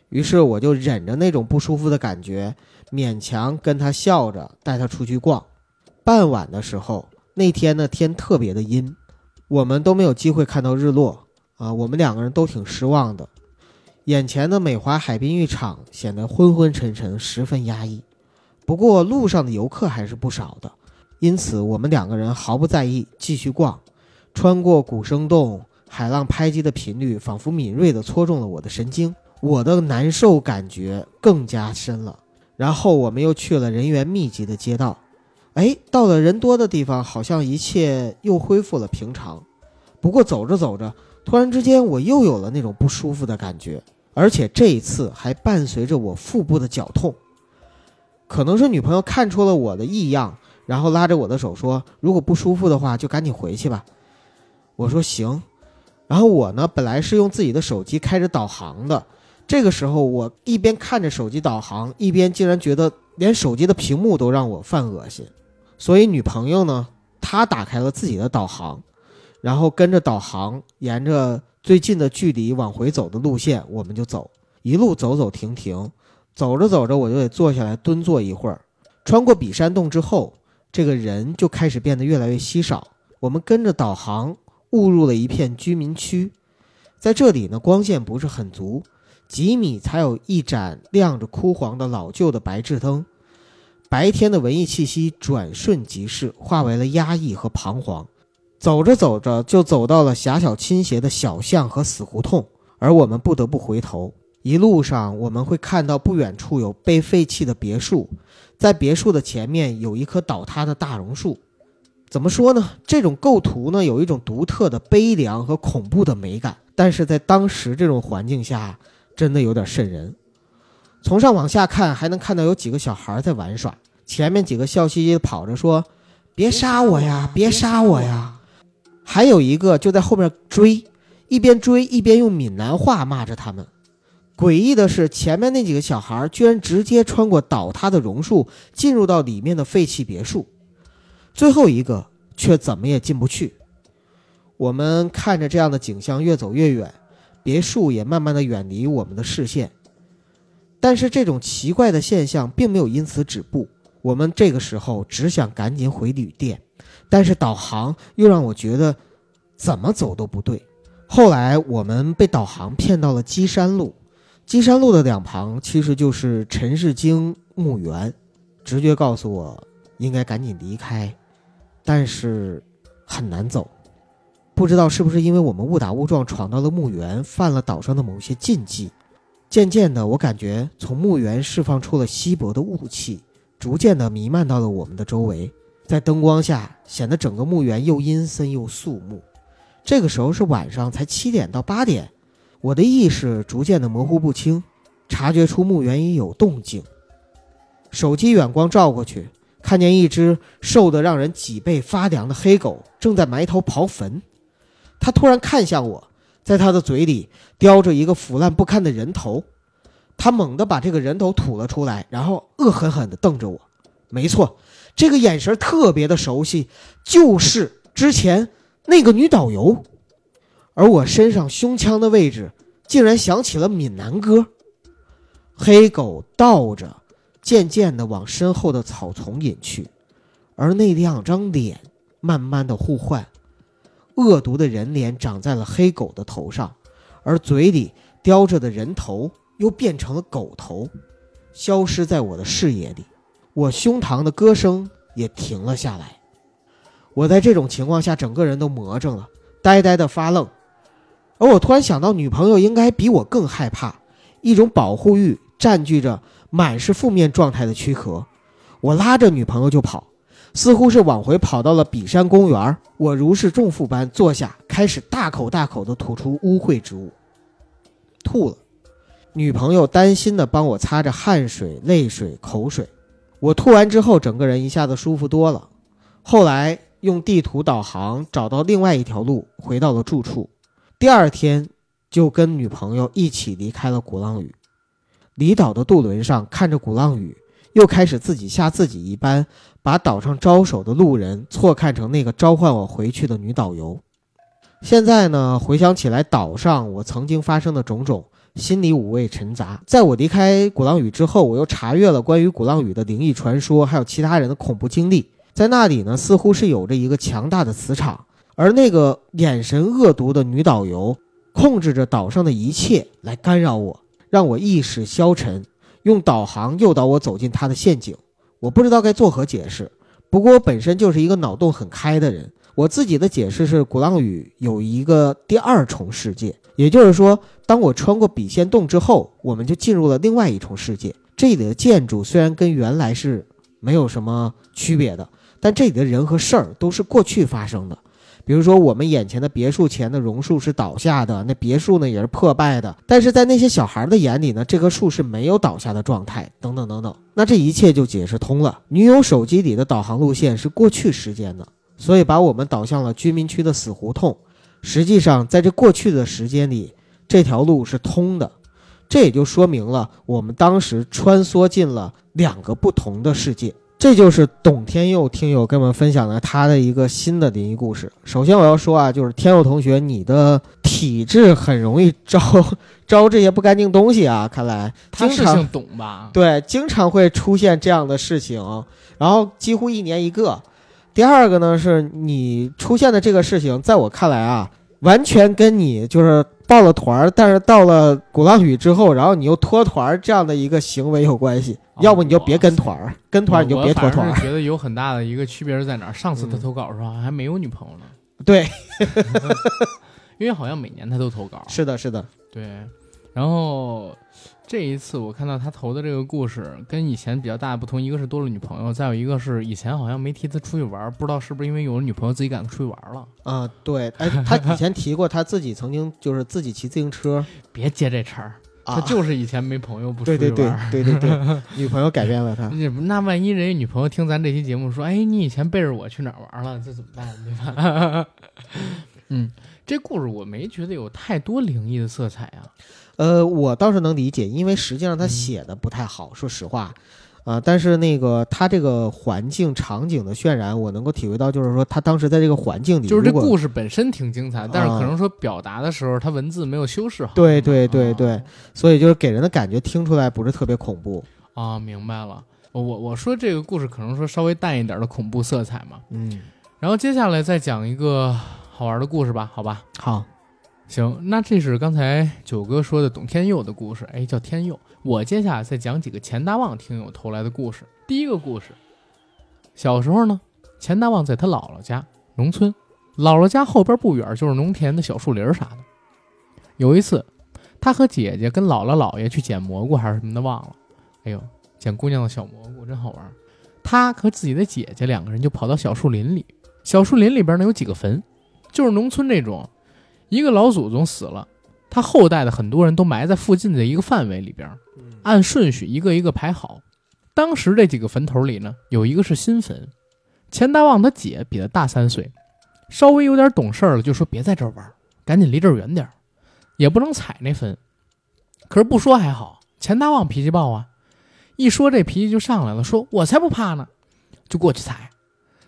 于是我就忍着那种不舒服的感觉，勉强跟她笑着带她出去逛。傍晚的时候。那天呢，天特别的阴，我们都没有机会看到日落啊，我们两个人都挺失望的。眼前的美华海滨浴场显得昏昏沉沉，十分压抑。不过路上的游客还是不少的，因此我们两个人毫不在意，继续逛。穿过古生洞，海浪拍击的频率仿佛敏锐地戳中了我的神经，我的难受感觉更加深了。然后我们又去了人员密集的街道。哎，到了人多的地方，好像一切又恢复了平常。不过走着走着，突然之间我又有了那种不舒服的感觉，而且这一次还伴随着我腹部的绞痛。可能是女朋友看出了我的异样，然后拉着我的手说：“如果不舒服的话，就赶紧回去吧。”我说：“行。”然后我呢，本来是用自己的手机开着导航的，这个时候我一边看着手机导航，一边竟然觉得连手机的屏幕都让我犯恶心。所以女朋友呢，她打开了自己的导航，然后跟着导航沿着最近的距离往回走的路线，我们就走，一路走走停停，走着走着我就得坐下来蹲坐一会儿。穿过比山洞之后，这个人就开始变得越来越稀少。我们跟着导航误入了一片居民区，在这里呢，光线不是很足，几米才有一盏亮着枯黄的老旧的白炽灯。白天的文艺气息转瞬即逝，化为了压抑和彷徨。走着走着，就走到了狭小倾斜的小巷和死胡同，而我们不得不回头。一路上，我们会看到不远处有被废弃的别墅，在别墅的前面有一棵倒塌的大榕树。怎么说呢？这种构图呢，有一种独特的悲凉和恐怖的美感，但是在当时这种环境下，真的有点瘆人。从上往下看，还能看到有几个小孩在玩耍。前面几个笑嘻嘻的跑着说：“别杀我呀，别杀我呀！”还有一个就在后面追，一边追一边用闽南话骂着他们。诡异的是，前面那几个小孩居然直接穿过倒塌的榕树，进入到里面的废弃别墅。最后一个却怎么也进不去。我们看着这样的景象越走越远，别墅也慢慢的远离我们的视线。但是这种奇怪的现象并没有因此止步。我们这个时候只想赶紧回旅店，但是导航又让我觉得怎么走都不对。后来我们被导航骗到了基山路，基山路的两旁其实就是陈世京墓园。直觉告诉我应该赶紧离开，但是很难走。不知道是不是因为我们误打误撞闯到了墓园，犯了岛上的某些禁忌。渐渐的，我感觉从墓园释放出了稀薄的雾气，逐渐的弥漫到了我们的周围，在灯光下显得整个墓园又阴森又肃穆。这个时候是晚上，才七点到八点，我的意识逐渐的模糊不清，察觉出墓园已有动静。手机远光照过去，看见一只瘦得让人脊背发凉的黑狗正在埋头刨坟，它突然看向我。在他的嘴里叼着一个腐烂不堪的人头，他猛地把这个人头吐了出来，然后恶狠狠地瞪着我。没错，这个眼神特别的熟悉，就是之前那个女导游。而我身上胸腔的位置竟然响起了闽南歌。黑狗倒着，渐渐地往身后的草丛隐去，而那两张脸慢慢的互换。恶毒的人脸长在了黑狗的头上，而嘴里叼着的人头又变成了狗头，消失在我的视野里。我胸膛的歌声也停了下来。我在这种情况下，整个人都魔怔了，呆呆的发愣。而我突然想到，女朋友应该比我更害怕，一种保护欲占据着满是负面状态的躯壳。我拉着女朋友就跑，似乎是往回跑到了比山公园。我如释重负般坐下，开始大口大口地吐出污秽之物，吐了。女朋友担心地帮我擦着汗水、泪水、口水。我吐完之后，整个人一下子舒服多了。后来用地图导航找到另外一条路，回到了住处。第二天就跟女朋友一起离开了鼓浪屿。离岛的渡轮上，看着鼓浪屿，又开始自己吓自己一般，把岛上招手的路人错看成那个召唤我回去的女导游。现在呢，回想起来岛上我曾经发生的种种，心里五味陈杂。在我离开鼓浪屿之后，我又查阅了关于鼓浪屿的灵异传说，还有其他人的恐怖经历。在那里呢，似乎是有着一个强大的磁场，而那个眼神恶毒的女导游，控制着岛上的一切来干扰我。让我意识消沉，用导航诱导我走进她的陷阱。我不知道该作何解释。不过我本身就是一个脑洞很开的人。我自己的解释是，鼓浪屿有一个第二重世界，也就是说，当我穿过笔仙洞之后，我们就进入了另外一重世界。这里的建筑虽然跟原来是没有什么区别的，但这里的人和事儿都是过去发生的。比如说，我们眼前的别墅前的榕树是倒下的，那别墅呢也是破败的。但是在那些小孩的眼里呢，这棵树是没有倒下的状态。等等等等，那这一切就解释通了。女友手机里的导航路线是过去时间的，所以把我们导向了居民区的死胡同。实际上，在这过去的时间里，这条路是通的。这也就说明了我们当时穿梭进了两个不同的世界。这就是董天佑听友跟我们分享的他的一个新的灵异故事。首先我要说啊，就是天佑同学，你的体质很容易招 *laughs* 招这些不干净东西啊。看来他是姓董吧？对，经常会出现这样的事情，然后几乎一年一个。第二个呢，是你出现的这个事情，在我看来啊，完全跟你就是报了团儿，但是到了鼓浪屿之后，然后你又脱团儿这样的一个行为有关系。要不你就别跟团儿，跟团儿你就别脱团儿。我觉得有很大的一个区别是在哪儿？上次他投稿的时候还没有女朋友呢。对，*laughs* 因为好像每年他都投稿。是的，是的，对。然后这一次我看到他投的这个故事跟以前比较大的不同，一个是多了女朋友，再有一个是以前好像没提他出去玩，不知道是不是因为有了女朋友自己敢出去玩了。啊，对，哎，他以前提过他自己曾经就是自己骑自行车。*laughs* 别接这茬儿。他就是以前没朋友不出去玩，对对对对 *laughs* 对，女朋友改变了他。那万一人家女朋友听咱这期节目说，哎，你以前背着我去哪儿玩了，这怎么办？对吧？*laughs* 嗯，这故事我没觉得有太多灵异的色彩啊。呃，我倒是能理解，因为实际上他写的不太好，说实话。啊，但是那个他这个环境场景的渲染，我能够体会到，就是说他当时在这个环境里，就是这故事本身挺精彩，但是可能说表达的时候，他文字没有修饰好。对对对对，所以就是给人的感觉听出来不是特别恐怖啊。明白了，我我说这个故事可能说稍微淡一点的恐怖色彩嘛。嗯，然后接下来再讲一个好玩的故事吧，好吧？好，行，那这是刚才九哥说的董天佑的故事，哎，叫天佑。我接下来再讲几个钱大旺听友投来的故事。第一个故事，小时候呢，钱大旺在他姥姥家，农村，姥姥家后边不远就是农田的小树林啥的。有一次，他和姐姐跟姥姥姥爷去捡蘑菇还是什么的忘了，哎呦，捡姑娘的小蘑菇真好玩。他和自己的姐姐两个人就跑到小树林里，小树林里边呢有几个坟，就是农村那种，一个老祖宗死了。他后代的很多人都埋在附近的一个范围里边，按顺序一个一个排好。当时这几个坟头里呢，有一个是新坟。钱大旺他姐比他大三岁，稍微有点懂事了，就说别在这儿玩，赶紧离这儿远点也不能踩那坟。可是不说还好，钱大旺脾气暴啊，一说这脾气就上来了，说我才不怕呢，就过去踩。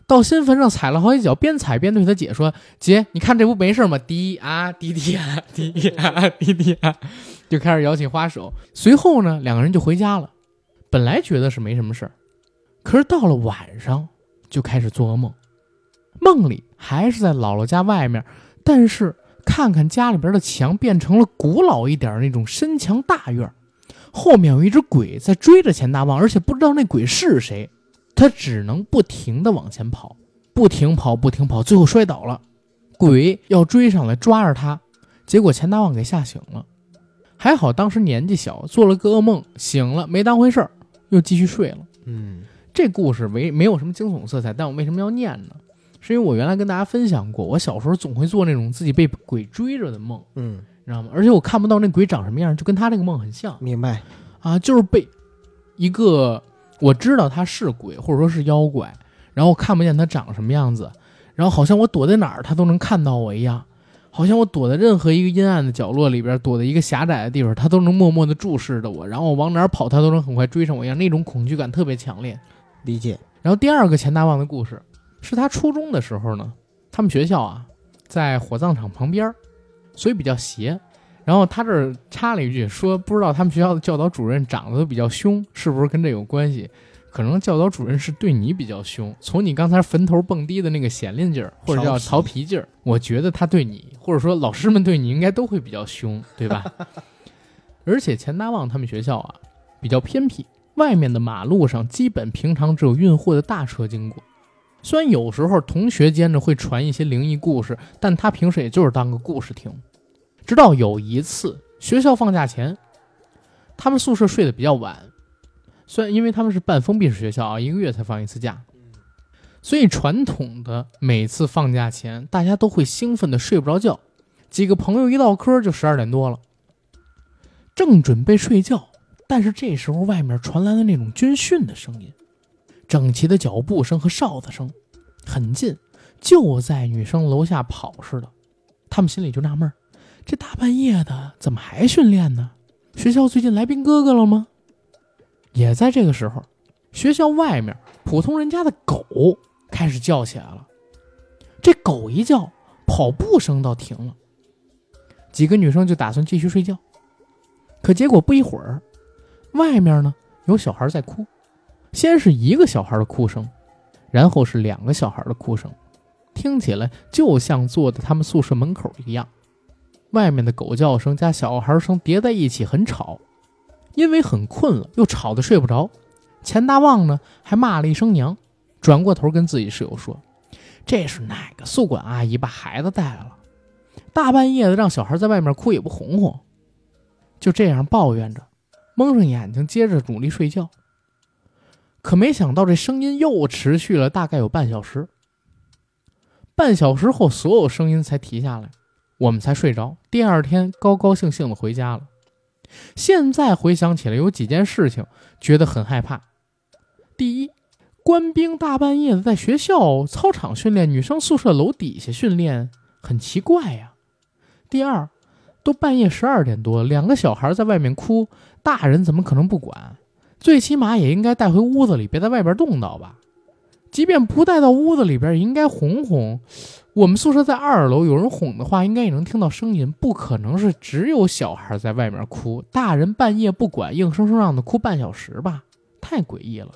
到新坟上踩了好几脚，边踩边对他姐说：“姐，你看这不没事吗？滴啊滴滴啊滴滴啊滴滴啊，就开始摇起花手。随后呢，两个人就回家了。本来觉得是没什么事儿，可是到了晚上就开始做噩梦，梦里还是在姥姥家外面，但是看看家里边的墙变成了古老一点那种深墙大院，后面有一只鬼在追着钱大旺，而且不知道那鬼是谁。”他只能不停地往前跑，不停跑，不停跑，最后摔倒了。鬼要追上来抓着他，结果钱大旺给吓醒了。还好当时年纪小，做了个噩梦，醒了没当回事儿，又继续睡了。嗯，这故事没没有什么惊悚色彩，但我为什么要念呢？是因为我原来跟大家分享过，我小时候总会做那种自己被鬼追着的梦，嗯，你知道吗？而且我看不到那鬼长什么样，就跟他这个梦很像明白。啊，就是被一个我知道他是鬼或者说是妖怪，然后我看不见他长什么样子，然后好像我躲在哪儿他都能看到我一样，好像我躲在任何一个阴暗的角落里边，躲在一个狭窄的地方，他都能默默地注视着我，然后我往哪儿跑，他都能很快追上我一样，那种恐惧感特别强烈。理解。然后第二个钱大旺的故事是他初中的时候呢，他们学校啊在火葬场旁边，所以比较邪。然后他这儿插了一句说，不知道他们学校的教导主任长得都比较凶，是不是跟这有关系？可能教导主任是对你比较凶，从你刚才坟头蹦迪的那个显灵劲儿，或者叫调皮劲儿，我觉得他对你，或者说老师们对你应该都会比较凶，对吧？*laughs* 而且钱大旺他们学校啊比较偏僻，外面的马路上基本平常只有运货的大车经过。虽然有时候同学间呢会传一些灵异故事，但他平时也就是当个故事听。直到有一次学校放假前，他们宿舍睡得比较晚，虽然因为他们是半封闭式学校啊，一个月才放一次假，所以传统的每次放假前，大家都会兴奋的睡不着觉。几个朋友一唠嗑就十二点多了，正准备睡觉，但是这时候外面传来了那种军训的声音，整齐的脚步声和哨子声，很近，就在女生楼下跑似的。他们心里就纳闷儿：这大半夜的怎么还训练呢？学校最近来兵哥哥了吗？也在这个时候，学校外面普通人家的狗开始叫起来了。这狗一叫，跑步声倒停了。几个女生就打算继续睡觉，可结果不一会儿，外面呢有小孩在哭，先是一个小孩的哭声，然后是两个小孩的哭声，听起来就像坐在他们宿舍门口一样。外面的狗叫声加小孩声叠在一起，很吵。因为很困了，又吵得睡不着，钱大旺呢还骂了一声娘，转过头跟自己室友说：“这是哪个宿管阿姨把孩子带来了？大半夜的让小孩在外面哭也不哄哄。”就这样抱怨着，蒙上眼睛，接着努力睡觉。可没想到这声音又持续了大概有半小时。半小时后，所有声音才停下来，我们才睡着。第二天高高兴兴的回家了。现在回想起来，有几件事情觉得很害怕。第一，官兵大半夜的在学校操场训练，女生宿舍楼底下训练，很奇怪呀。第二，都半夜十二点多，两个小孩在外面哭，大人怎么可能不管？最起码也应该带回屋子里，别在外边冻到吧。即便不带到屋子里边，也应该哄哄。我们宿舍在二楼，有人哄的话，应该也能听到声音。不可能是只有小孩在外面哭，大人半夜不管，硬生生让他哭半小时吧？太诡异了。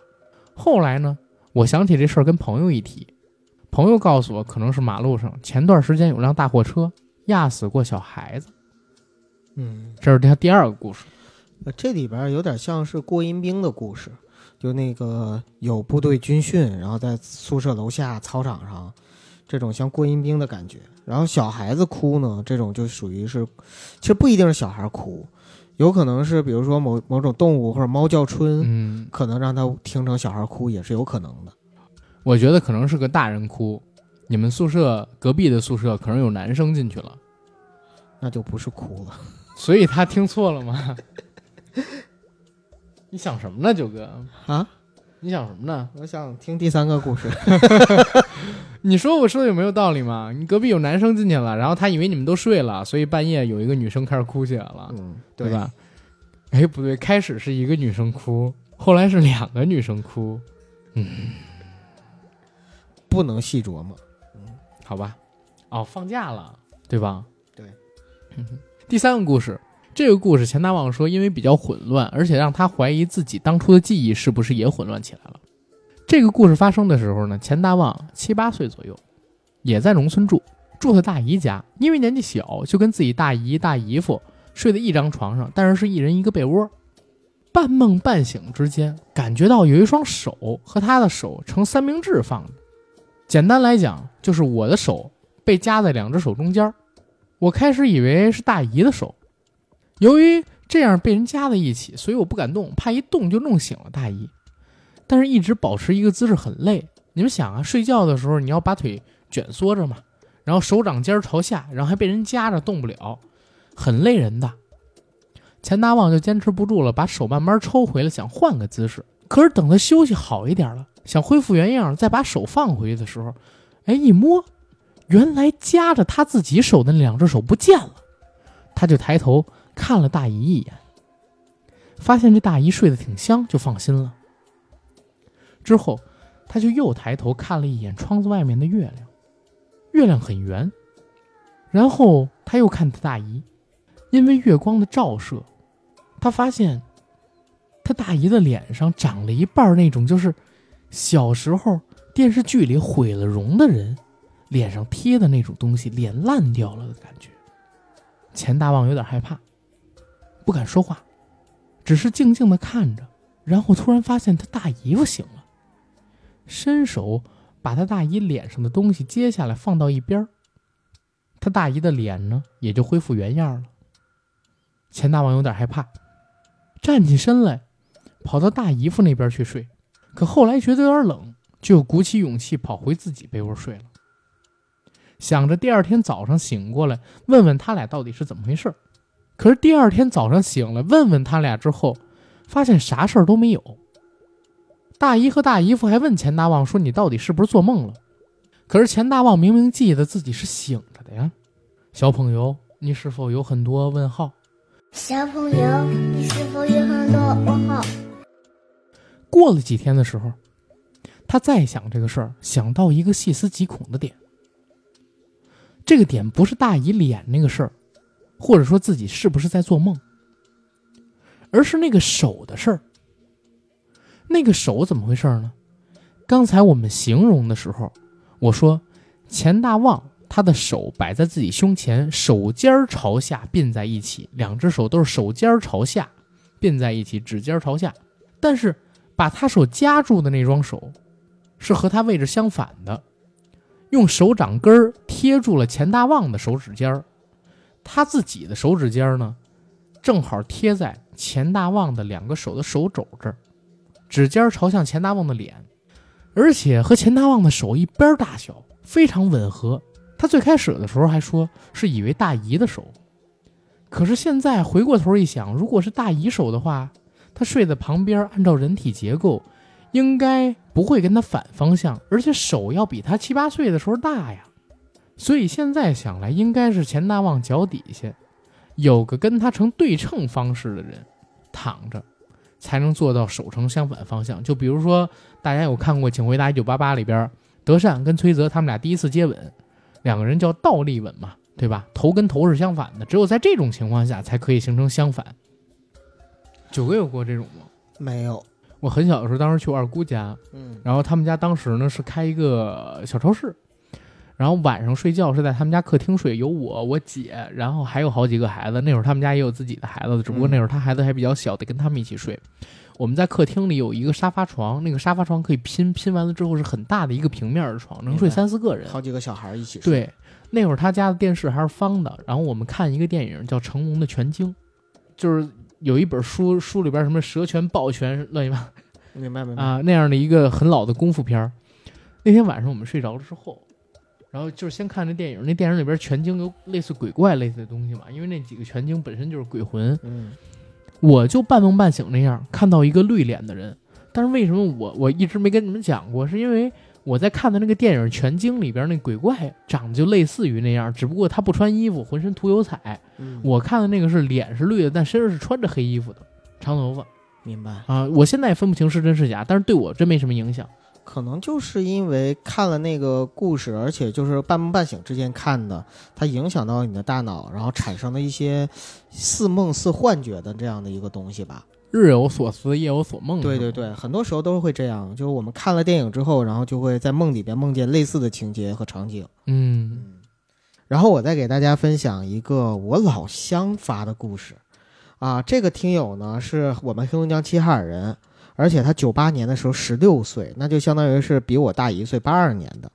后来呢，我想起这事儿跟朋友一提，朋友告诉我，可能是马路上前段时间有辆大货车压死过小孩子。嗯，这是他第二个故事。这里边有点像是过阴兵的故事，就那个有部队军训，然后在宿舍楼下操场上，这种像过阴兵的感觉。然后小孩子哭呢，这种就属于是，其实不一定是小孩哭，有可能是比如说某某种动物或者猫叫春，嗯，可能让他听成小孩哭也是有可能的。我觉得可能是个大人哭。你们宿舍隔壁的宿舍可能有男生进去了，那就不是哭了。所以他听错了吗？*laughs* 你想什么呢，九哥？啊，你想什么呢？我想听第三个故事。*laughs* 你说我说的有没有道理嘛？你隔壁有男生进去了，然后他以为你们都睡了，所以半夜有一个女生开始哭起来了，嗯，对吧？哎，不对，开始是一个女生哭，后来是两个女生哭，嗯，不能细琢磨。好吧。哦，放假了，对吧？对嗯。第三个故事，这个故事钱大旺说，因为比较混乱，而且让他怀疑自己当初的记忆是不是也混乱起来了。这个故事发生的时候呢，钱大旺七八岁左右，也在农村住，住他大姨家。因为年纪小，就跟自己大姨、大姨夫睡在一张床上，但是是一人一个被窝。半梦半醒之间，感觉到有一双手和他的手成三明治放着。简单来讲，就是我的手被夹在两只手中间儿。我开始以为是大姨的手，由于这样被人夹在一起，所以我不敢动，怕一动就弄醒了大姨。但是一直保持一个姿势很累。你们想啊，睡觉的时候你要把腿卷缩着嘛，然后手掌尖朝下，然后还被人夹着动不了，很累人的。钱大旺就坚持不住了，把手慢慢抽回了，想换个姿势。可是等他休息好一点了，想恢复原样，再把手放回去的时候，哎，一摸，原来夹着他自己手的两只手不见了。他就抬头看了大姨一眼，发现这大姨睡得挺香，就放心了。之后，他就又抬头看了一眼窗子外面的月亮，月亮很圆。然后他又看他大姨，因为月光的照射，他发现他大姨的脸上长了一半那种就是小时候电视剧里毁了容的人脸上贴的那种东西，脸烂掉了的感觉。钱大旺有点害怕，不敢说话，只是静静的看着。然后突然发现他大姨夫醒了，伸手把他大姨脸上的东西揭下来放到一边他大姨的脸呢也就恢复原样了。钱大王有点害怕，站起身来，跑到大姨夫那边去睡。可后来觉得有点冷，就鼓起勇气跑回自己被窝睡了。想着第二天早上醒过来问问他俩到底是怎么回事可是第二天早上醒来问问他俩之后，发现啥事儿都没有。大姨和大姨夫还问钱大旺说：“你到底是不是做梦了？”可是钱大旺明明记得自己是醒着的呀。小朋友，你是否有很多问号？小朋友，你是否有很多问号？过了几天的时候，他再想这个事儿，想到一个细思极恐的点。这个点不是大姨脸那个事儿，或者说自己是不是在做梦，而是那个手的事儿。那个手怎么回事呢？刚才我们形容的时候，我说钱大旺他的手摆在自己胸前，手尖朝下并在一起，两只手都是手尖朝下并在一起，指尖朝下。但是把他手夹住的那双手，是和他位置相反的。用手掌根贴住了钱大旺的手指尖，他自己的手指尖呢，正好贴在钱大旺的两个手的手肘这儿，指尖朝向钱大旺的脸，而且和钱大旺的手一边大小，非常吻合。他最开始的时候还说是以为大姨的手，可是现在回过头一想，如果是大姨手的话，他睡在旁边，按照人体结构。应该不会跟他反方向，而且手要比他七八岁的时候大呀，所以现在想来，应该是钱大旺脚底下有个跟他成对称方式的人躺着，才能做到守成相反方向。就比如说，大家有看过《请回答一九八八》里边，德善跟崔泽他们俩第一次接吻，两个人叫倒立吻嘛，对吧？头跟头是相反的，只有在这种情况下才可以形成相反。九哥有过这种吗？没有。我很小的时候，当时去我二姑家，嗯，然后他们家当时呢是开一个小超市，然后晚上睡觉是在他们家客厅睡，有我、我姐，然后还有好几个孩子。那会儿他们家也有自己的孩子，只不过那会儿他孩子还比较小，得跟他们一起睡。我们在客厅里有一个沙发床，那个沙发床可以拼，拼完了之后是很大的一个平面的床，能睡三四个人，好几个小孩一起睡。对，那会儿他家的电视还是方的，然后我们看一个电影叫《成龙的全经》，就是有一本书，书里边什么蛇拳、豹拳乱七八。明白明白啊，那样的一个很老的功夫片儿。那天晚上我们睡着了之后，然后就是先看那电影，那电影里边全经有类似鬼怪类似的东西嘛，因为那几个全经本身就是鬼魂。嗯，我就半梦半醒那样看到一个绿脸的人，但是为什么我我一直没跟你们讲过？是因为我在看的那个电影全经里边那鬼怪长得就类似于那样，只不过他不穿衣服，浑身涂油彩。嗯，我看的那个是脸是绿的，但身上是穿着黑衣服的，长头发。明白啊，我现在也分不清是真是假，但是对我真没什么影响。可能就是因为看了那个故事，而且就是半梦半醒之间看的，它影响到你的大脑，然后产生了一些似梦似幻觉的这样的一个东西吧。日有所思，夜有所梦。对对对，很多时候都是会这样，就是我们看了电影之后，然后就会在梦里边梦见类似的情节和场景。嗯，然后我再给大家分享一个我老乡发的故事。啊，这个听友呢是我们黑龙江齐齐哈尔人，而且他九八年的时候十六岁，那就相当于是比我大一岁，八二年的。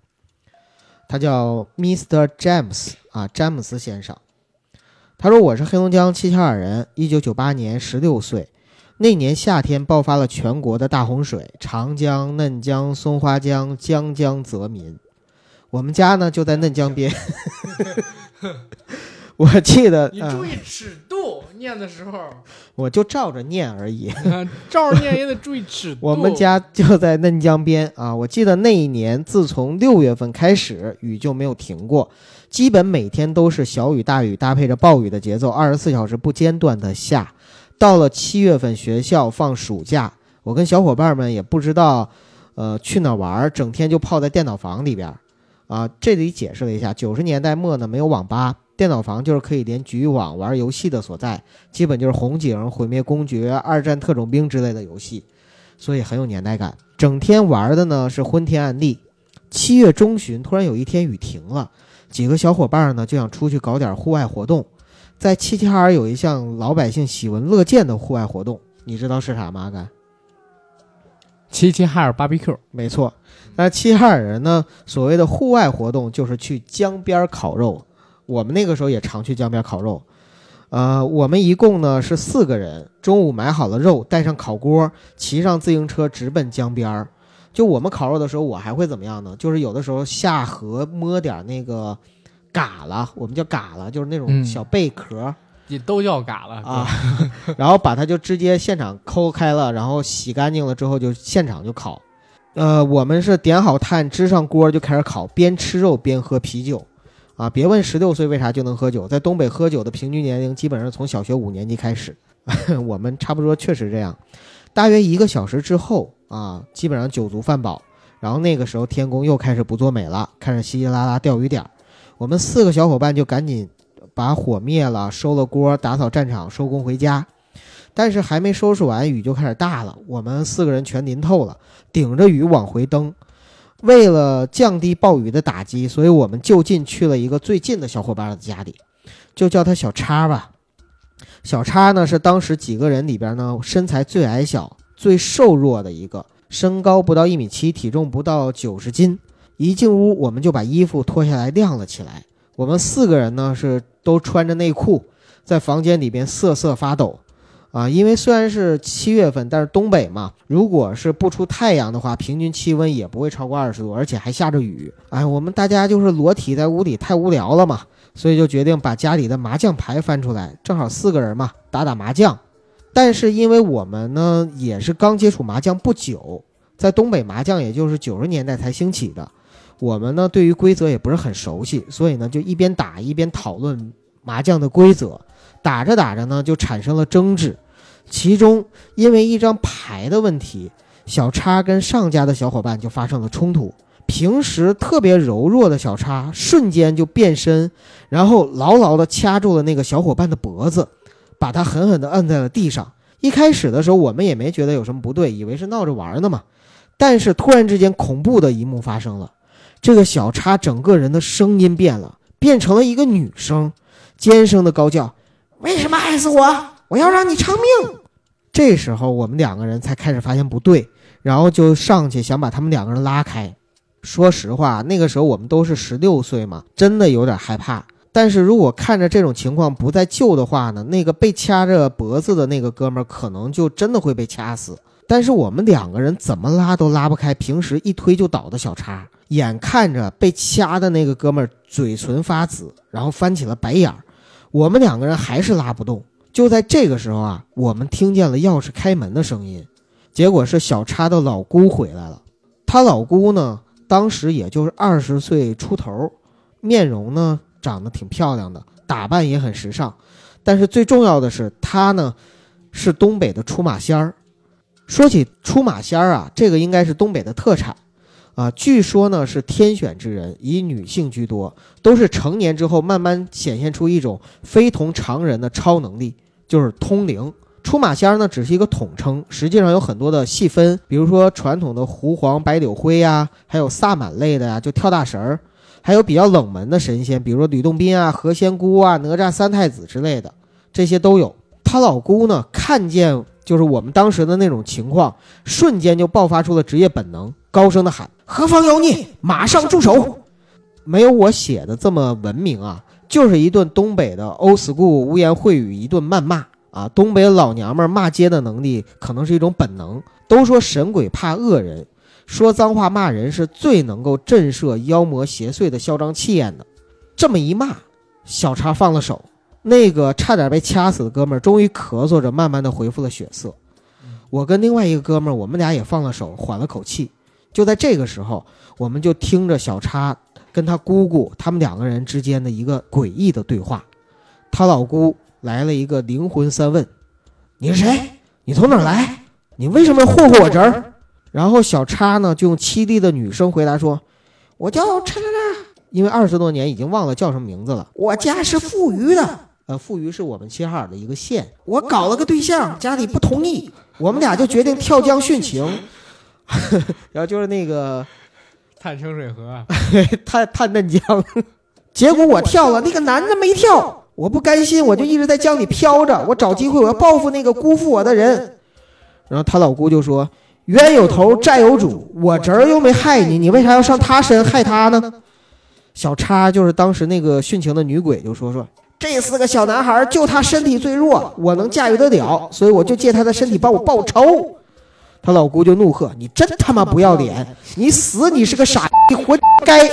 他叫 Mr. James 啊，詹姆斯先生。他说我是黑龙江齐齐哈尔人，一九九八年十六岁，那年夏天爆发了全国的大洪水，长江、嫩江、松花江江江泽民。我们家呢就在嫩江边。*laughs* 我记得，你注意尺度，念的时候，我就照着念而已。*laughs* 照着念也得注意尺度。我们家就在嫩江边啊！我记得那一年，自从六月份开始，雨就没有停过，基本每天都是小雨大雨搭配着暴雨的节奏，二十四小时不间断的下。到了七月份，学校放暑假，我跟小伙伴们也不知道，呃，去哪儿玩儿，整天就泡在电脑房里边儿。啊，这里解释了一下，九十年代末呢，没有网吧，电脑房就是可以连局域网玩游戏的所在，基本就是红警、毁灭公爵、二战特种兵之类的游戏，所以很有年代感。整天玩的呢是昏天暗地。七月中旬，突然有一天雨停了，几个小伙伴呢就想出去搞点户外活动。在齐齐哈尔有一项老百姓喜闻乐见的户外活动，你知道是啥吗？阿甘？齐齐哈尔 BBQ，没错，那齐齐哈尔人呢，所谓的户外活动就是去江边烤肉。我们那个时候也常去江边烤肉。呃，我们一共呢是四个人，中午买好了肉，带上烤锅，骑上自行车直奔江边儿。就我们烤肉的时候，我还会怎么样呢？就是有的时候下河摸点那个嘎啦，我们叫嘎啦，就是那种嗯小贝壳。也都叫嘎了啊，*laughs* 然后把它就直接现场抠开了，然后洗干净了之后就现场就烤。呃，我们是点好炭，支上锅就开始烤，边吃肉边喝啤酒。啊，别问十六岁为啥就能喝酒，在东北喝酒的平均年龄基本上从小学五年级开始。*laughs* 我们差不多确实这样。大约一个小时之后啊，基本上酒足饭饱，然后那个时候天公又开始不作美了，开始稀稀拉拉钓鱼点儿。我们四个小伙伴就赶紧把火灭了，收了锅，打扫战场，收工回家。但是还没收拾完，雨就开始大了，我们四个人全淋透了，顶着雨往回蹬。为了降低暴雨的打击，所以我们就近去了一个最近的小伙伴的家里，就叫他小叉吧。小叉呢是当时几个人里边呢身材最矮小、最瘦弱的一个，身高不到一米七，体重不到九十斤。一进屋，我们就把衣服脱下来晾了起来。我们四个人呢是都穿着内裤，在房间里边瑟瑟发抖。啊，因为虽然是七月份，但是东北嘛，如果是不出太阳的话，平均气温也不会超过二十度，而且还下着雨。哎，我们大家就是裸体在屋里太无聊了嘛，所以就决定把家里的麻将牌翻出来，正好四个人嘛，打打麻将。但是因为我们呢也是刚接触麻将不久，在东北麻将也就是九十年代才兴起的，我们呢对于规则也不是很熟悉，所以呢就一边打一边讨论麻将的规则。打着打着呢，就产生了争执，其中因为一张牌的问题，小叉跟上家的小伙伴就发生了冲突。平时特别柔弱的小叉瞬间就变身，然后牢牢地掐住了那个小伙伴的脖子，把他狠狠地摁在了地上。一开始的时候，我们也没觉得有什么不对，以为是闹着玩呢嘛。但是突然之间，恐怖的一幕发生了，这个小叉整个人的声音变了，变成了一个女生，尖声的高叫。为什么害死我？我要让你偿命！这时候我们两个人才开始发现不对，然后就上去想把他们两个人拉开。说实话，那个时候我们都是十六岁嘛，真的有点害怕。但是如果看着这种情况不再救的话呢，那个被掐着脖子的那个哥们儿可能就真的会被掐死。但是我们两个人怎么拉都拉不开，平时一推就倒的小叉，眼看着被掐的那个哥们儿嘴唇发紫，然后翻起了白眼儿。我们两个人还是拉不动。就在这个时候啊，我们听见了钥匙开门的声音，结果是小叉的老姑回来了。他老姑呢，当时也就是二十岁出头，面容呢长得挺漂亮的，打扮也很时尚。但是最重要的是，她呢是东北的出马仙儿。说起出马仙儿啊，这个应该是东北的特产。啊，据说呢是天选之人，以女性居多，都是成年之后慢慢显现出一种非同常人的超能力，就是通灵。出马仙呢只是一个统称，实际上有很多的细分，比如说传统的狐黄白柳灰呀，还有萨满类的呀，就跳大神儿，还有比较冷门的神仙，比如说吕洞宾啊、何仙姑啊、哪吒三太子之类的，这些都有。他老姑呢看见就是我们当时的那种情况，瞬间就爆发出了职业本能，高声的喊。何方妖孽，马上住手！没有我写的这么文明啊，就是一顿东北的 old school 污言秽语，一顿谩骂。啊，东北老娘们骂街的能力可能是一种本能。都说神鬼怕恶人，说脏话骂人是最能够震慑妖魔邪祟的嚣张气焰的。这么一骂，小叉放了手，那个差点被掐死的哥们儿终于咳嗽着，慢慢的恢复了血色。我跟另外一个哥们儿，我们俩也放了手，缓了口气。就在这个时候，我们就听着小叉跟他姑姑他们两个人之间的一个诡异的对话。他老姑来了一个灵魂三问：“你是谁？你从哪儿来？你为什么要霍霍我侄儿？”然后小叉呢就用凄厉的女声回答说：“我叫叉叉叉，因为二十多年已经忘了叫什么名字了。我家是富余的，呃，富余是我们齐齐哈尔的一个县。我搞了个对象，家里不同意，我们俩就决定跳江殉情。*laughs* 然后就是那个探清水河，*laughs* 探探嫩江，*laughs* 结果我跳了，那个男的没跳，我不甘心，我就一直在江里漂着，我找机会我要报复那个辜负我的人。然后他老姑就说：“冤有头，债有主，我侄儿又没害你，你为啥要上他身害他呢？”小叉就是当时那个殉情的女鬼就说说。这四个小男孩，就他身体最弱，我能驾驭得了，所以我就借他的身体帮我报仇。他老姑就怒喝：“你真他妈不要脸！你死你是个傻，你活该！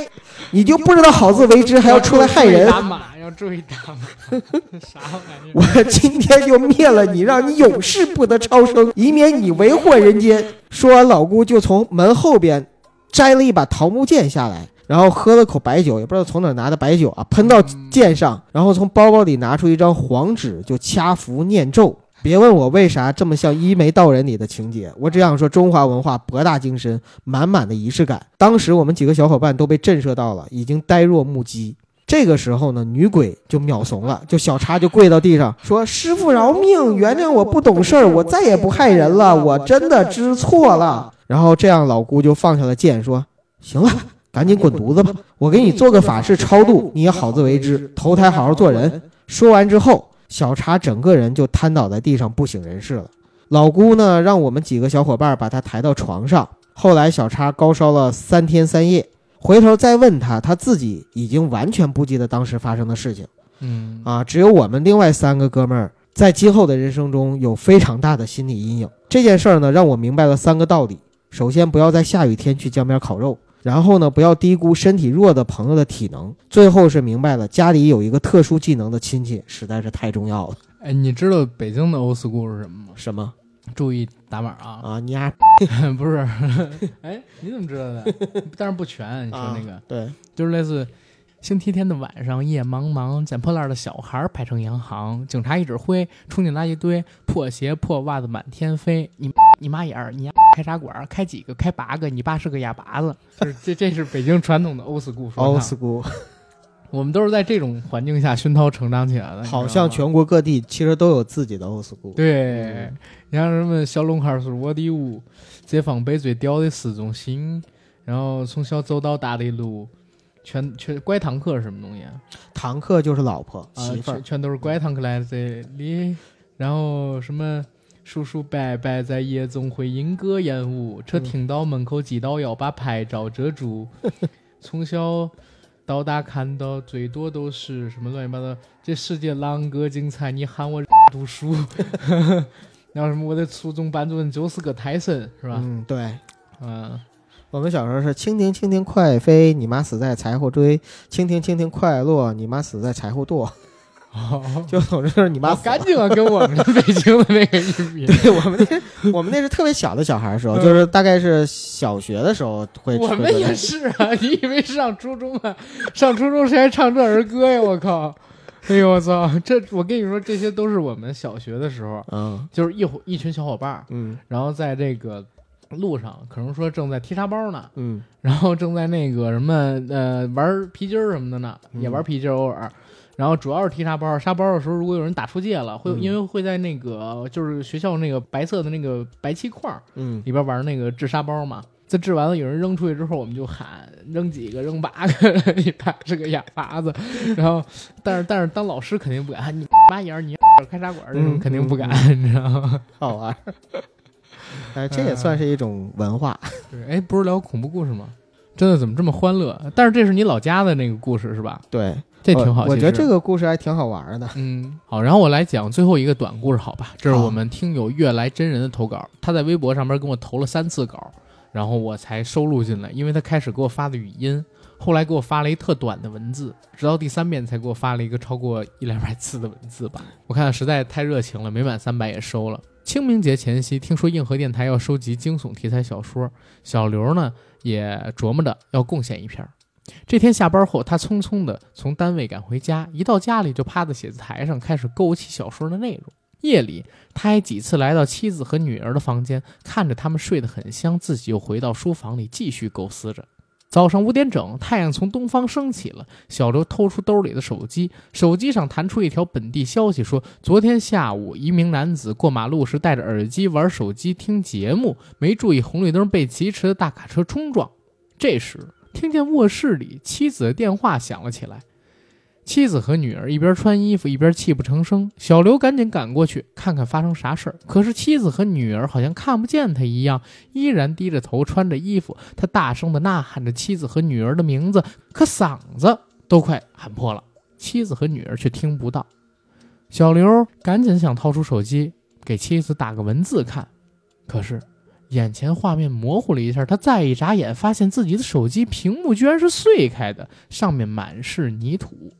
你就不知道好自为之，还要出来害人！打马要注意打马，*laughs* 啥玩意？我今天就灭了你，让你永世不得超生，以免你为祸人间。”说完，老姑就从门后边摘了一把桃木剑下来，然后喝了口白酒，也不知道从哪拿的白酒啊，喷到剑上，然后从包包里拿出一张黄纸，就掐符念咒。别问我为啥这么像《一眉道人》里的情节，我只想说中华文化博大精深，满满的仪式感。当时我们几个小伙伴都被震慑到了，已经呆若木鸡。这个时候呢，女鬼就秒怂了，就小叉就跪到地上说：“师傅饶命，原谅我不懂事儿，我再也不害人了，我真的知错了。”然后这样老姑就放下了剑，说：“行了，赶紧滚犊子吧，我给你做个法事超度，你也好自为之，投胎好好做人。”说完之后。小茶整个人就瘫倒在地上，不省人事了。老姑呢，让我们几个小伙伴把他抬到床上。后来小叉高烧了三天三夜，回头再问他，他自己已经完全不记得当时发生的事情。嗯啊，只有我们另外三个哥们儿在今后的人生中有非常大的心理阴影。这件事儿呢，让我明白了三个道理：首先，不要在下雨天去江边烤肉。然后呢，不要低估身体弱的朋友的体能。最后是明白了，家里有一个特殊技能的亲戚实在是太重要了。哎，你知道北京的 old school 是什么吗？什么注意打码啊！啊？你丫 *laughs* 不是，*laughs* 哎，你怎么知道的？但是不全。你说那个，对，就是类似星期天的晚上，夜茫茫，捡破烂的小孩排成洋行，警察一指挥，冲进垃圾堆，破鞋破袜子满天飞。你你妈眼儿，你丫开茶馆，开几个？开八个。你爸是个哑巴子。就是这，这是北京传统的 old school 说 old。school，我们都是在这种环境下熏陶成长起来的。好像全国各地其实都有自己的 old school。对，你像什么小龙坎是我的屋，解放碑最屌的市中心，然后从小走到大的路，全全乖堂客是什么东西啊？堂客就是老婆啊，媳妇儿全，全都是乖堂客来的这里，然后什么叔叔伯伯在夜总会莺歌燕舞，车停到门口记到要把拍照遮住。*laughs* 从小到大看到最多都是什么乱七八糟，这世界啷个精彩？你喊我读书，*laughs* 然后什么我的初中班主任就是个胎神，是吧？嗯，对。嗯，我们小时候是蜻蜓蜻蜓快飞，你妈死在柴火堆；蜻蜓蜻蜓快落，你妈死在柴火垛。哦，*laughs* 就总之就是你妈好死了干净啊，跟我们北京的那个一比。对我们那我们那是特别小的小孩的时候，就是大概是小学的时候会。我们也是啊，你以为上初中啊？上初中谁还唱这儿歌呀？我靠！哎呦我操！这我跟你说，这些都是我们小学的时候，嗯就是一伙一群小伙伴儿，嗯然后在这个路上，可能说正在踢沙包呢，嗯然后正在那个什么呃玩皮筋儿什么的呢，嗯也玩皮筋儿偶尔。然后主要是踢沙包，沙包的时候，如果有人打出界了，会、嗯因为会在那个就是学校那个白色的那个白漆块儿，嗯，里边玩那个掷沙包嘛。这掷完了，有人扔出去之后，我们就喊扔几个，扔八个，*laughs* 你爸是个哑巴子。然后，但是但是当老师肯定不敢，你妈眼儿你开茶馆这种嗯肯定不敢，你知道吗？好玩。哎，这也算是一种文化。*laughs* 对，哎，不是聊恐怖故事吗？真的怎么这么欢乐？但是这是你老家的那个故事是吧？对，这挺好。我我觉得这个故事还挺好玩的。嗯，好，然后我来讲最后一个短故事，好吧？这是我们听友悦来真人的投稿，他在微博上面给我投了三次稿，然后我才收录进来，因为他开始给我发的语音，后来给我发了一特短的文字，直到第三遍才给我发了一个超过一两百字的文字吧。我看实在太热情了，每满三百也收了。清明节前夕，听说硬核电台要收集惊悚题材小说，小刘呢也琢磨着要贡献一篇。这天下班后，他匆匆地从单位赶回家，一到家里就趴在写字台上开始勾起小说的内容。夜里，他还几次来到妻子和女儿的房间，看着他们睡得很香，自己又回到书房里继续构思着。早上五点整，太阳从东方升起了。小刘偷出兜里的手机，手机上弹出一条本地消息，说昨天下午一名男子过马路时戴着耳机玩手机听节目，没注意红绿灯，被疾驰的大卡车冲撞。这时，听见卧室里妻子的电话响了起来。妻子和女儿一边穿衣服一边泣不成声。小刘赶紧赶过去看看发生啥事儿，可是妻子和女儿好像看不见他一样，依然低着头穿着衣服。他大声地呐喊着妻子和女儿的名字，可嗓子都快喊破了，妻子和女儿却听不到。小刘赶紧想掏出手机给妻子打个文字看，可是眼前画面模糊了一下，他再一眨眼，发现自己的手机屏幕居然是碎开的，上面满是泥土。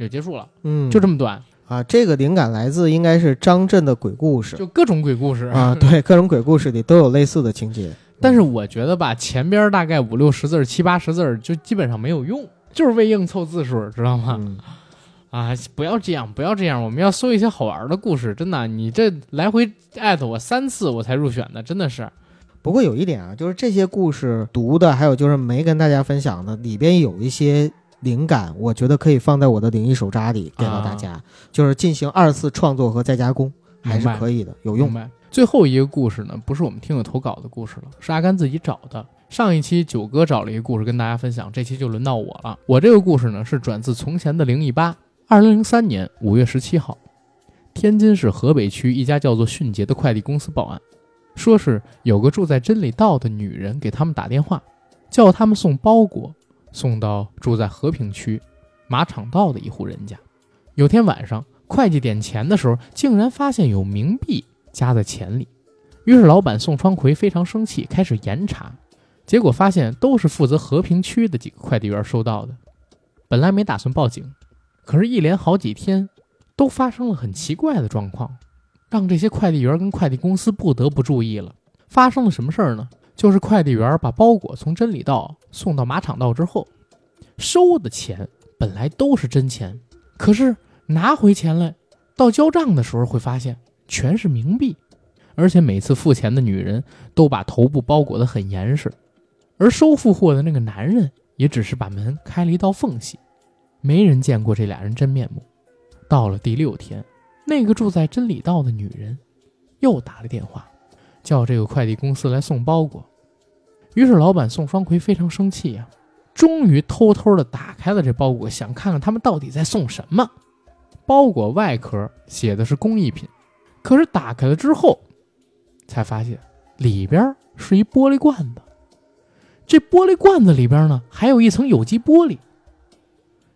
就结束了，嗯，就这么短，啊，这个灵感来自应该是张震的鬼故事就各种鬼故事啊，。对，各种鬼故事里都有类似的情节。但是我觉得吧，前边大概五六十字儿、七八十字儿，就基本上没有用，就是为硬凑字数，知道吗？嗯，啊，不要这样，不要这样，我们要搜一些好玩的故事。真的，你这来回艾特我三次，我才入选的，真的是。不过有一点啊，就是这些故事读的，还有就是没跟大家分享的，里边有一些灵感，我觉得可以放在我的灵异手札里给到大家，就是进行二次创作和再加工，还是可以的，有用。最后一个故事呢，不是我们听友投稿的故事了，是阿甘自己找的。上一期九哥找了一个故事跟大家分享，这期就轮到我了。我这个故事呢是转自从前的零一八，二零零三年五月十七号，天津市河北区一家叫做迅捷的快递公司报案，说是有个住在真理道的女人给他们打电话，叫他们送包裹送到住在和平区马场道的一户人家。有天晚上，会计点钱的时候，竟然发现有冥币夹在钱里。于是老板宋双奎非常生气，开始严查，结果发现都是负责和平区的几个快递员收到的。本来没打算报警，可是，一连好几天都发生了很奇怪的状况，让这些快递员跟快递公司不得不注意了。发生了什么事儿呢？就是快递员把包裹从真理道送到马场道之后，收的钱本来都是真钱，可是拿回钱来，到交账的时候会发现全是冥币，而且每次付钱的女人都把头部包裹得很严实，而收付货的那个男人也只是把门开了一道缝隙，没人见过这俩人真面目。到了第六天，那个住在真理道的女人又打了电话，叫这个快递公司来送包裹。于是老板宋双奎非常生气呀、终于偷偷的打开了这包裹，想看看他们到底在送什么。包裹外壳写的是工艺品，可是打开了之后，才发现里边是一玻璃罐子。这玻璃罐子里边呢，还有一层有机玻璃。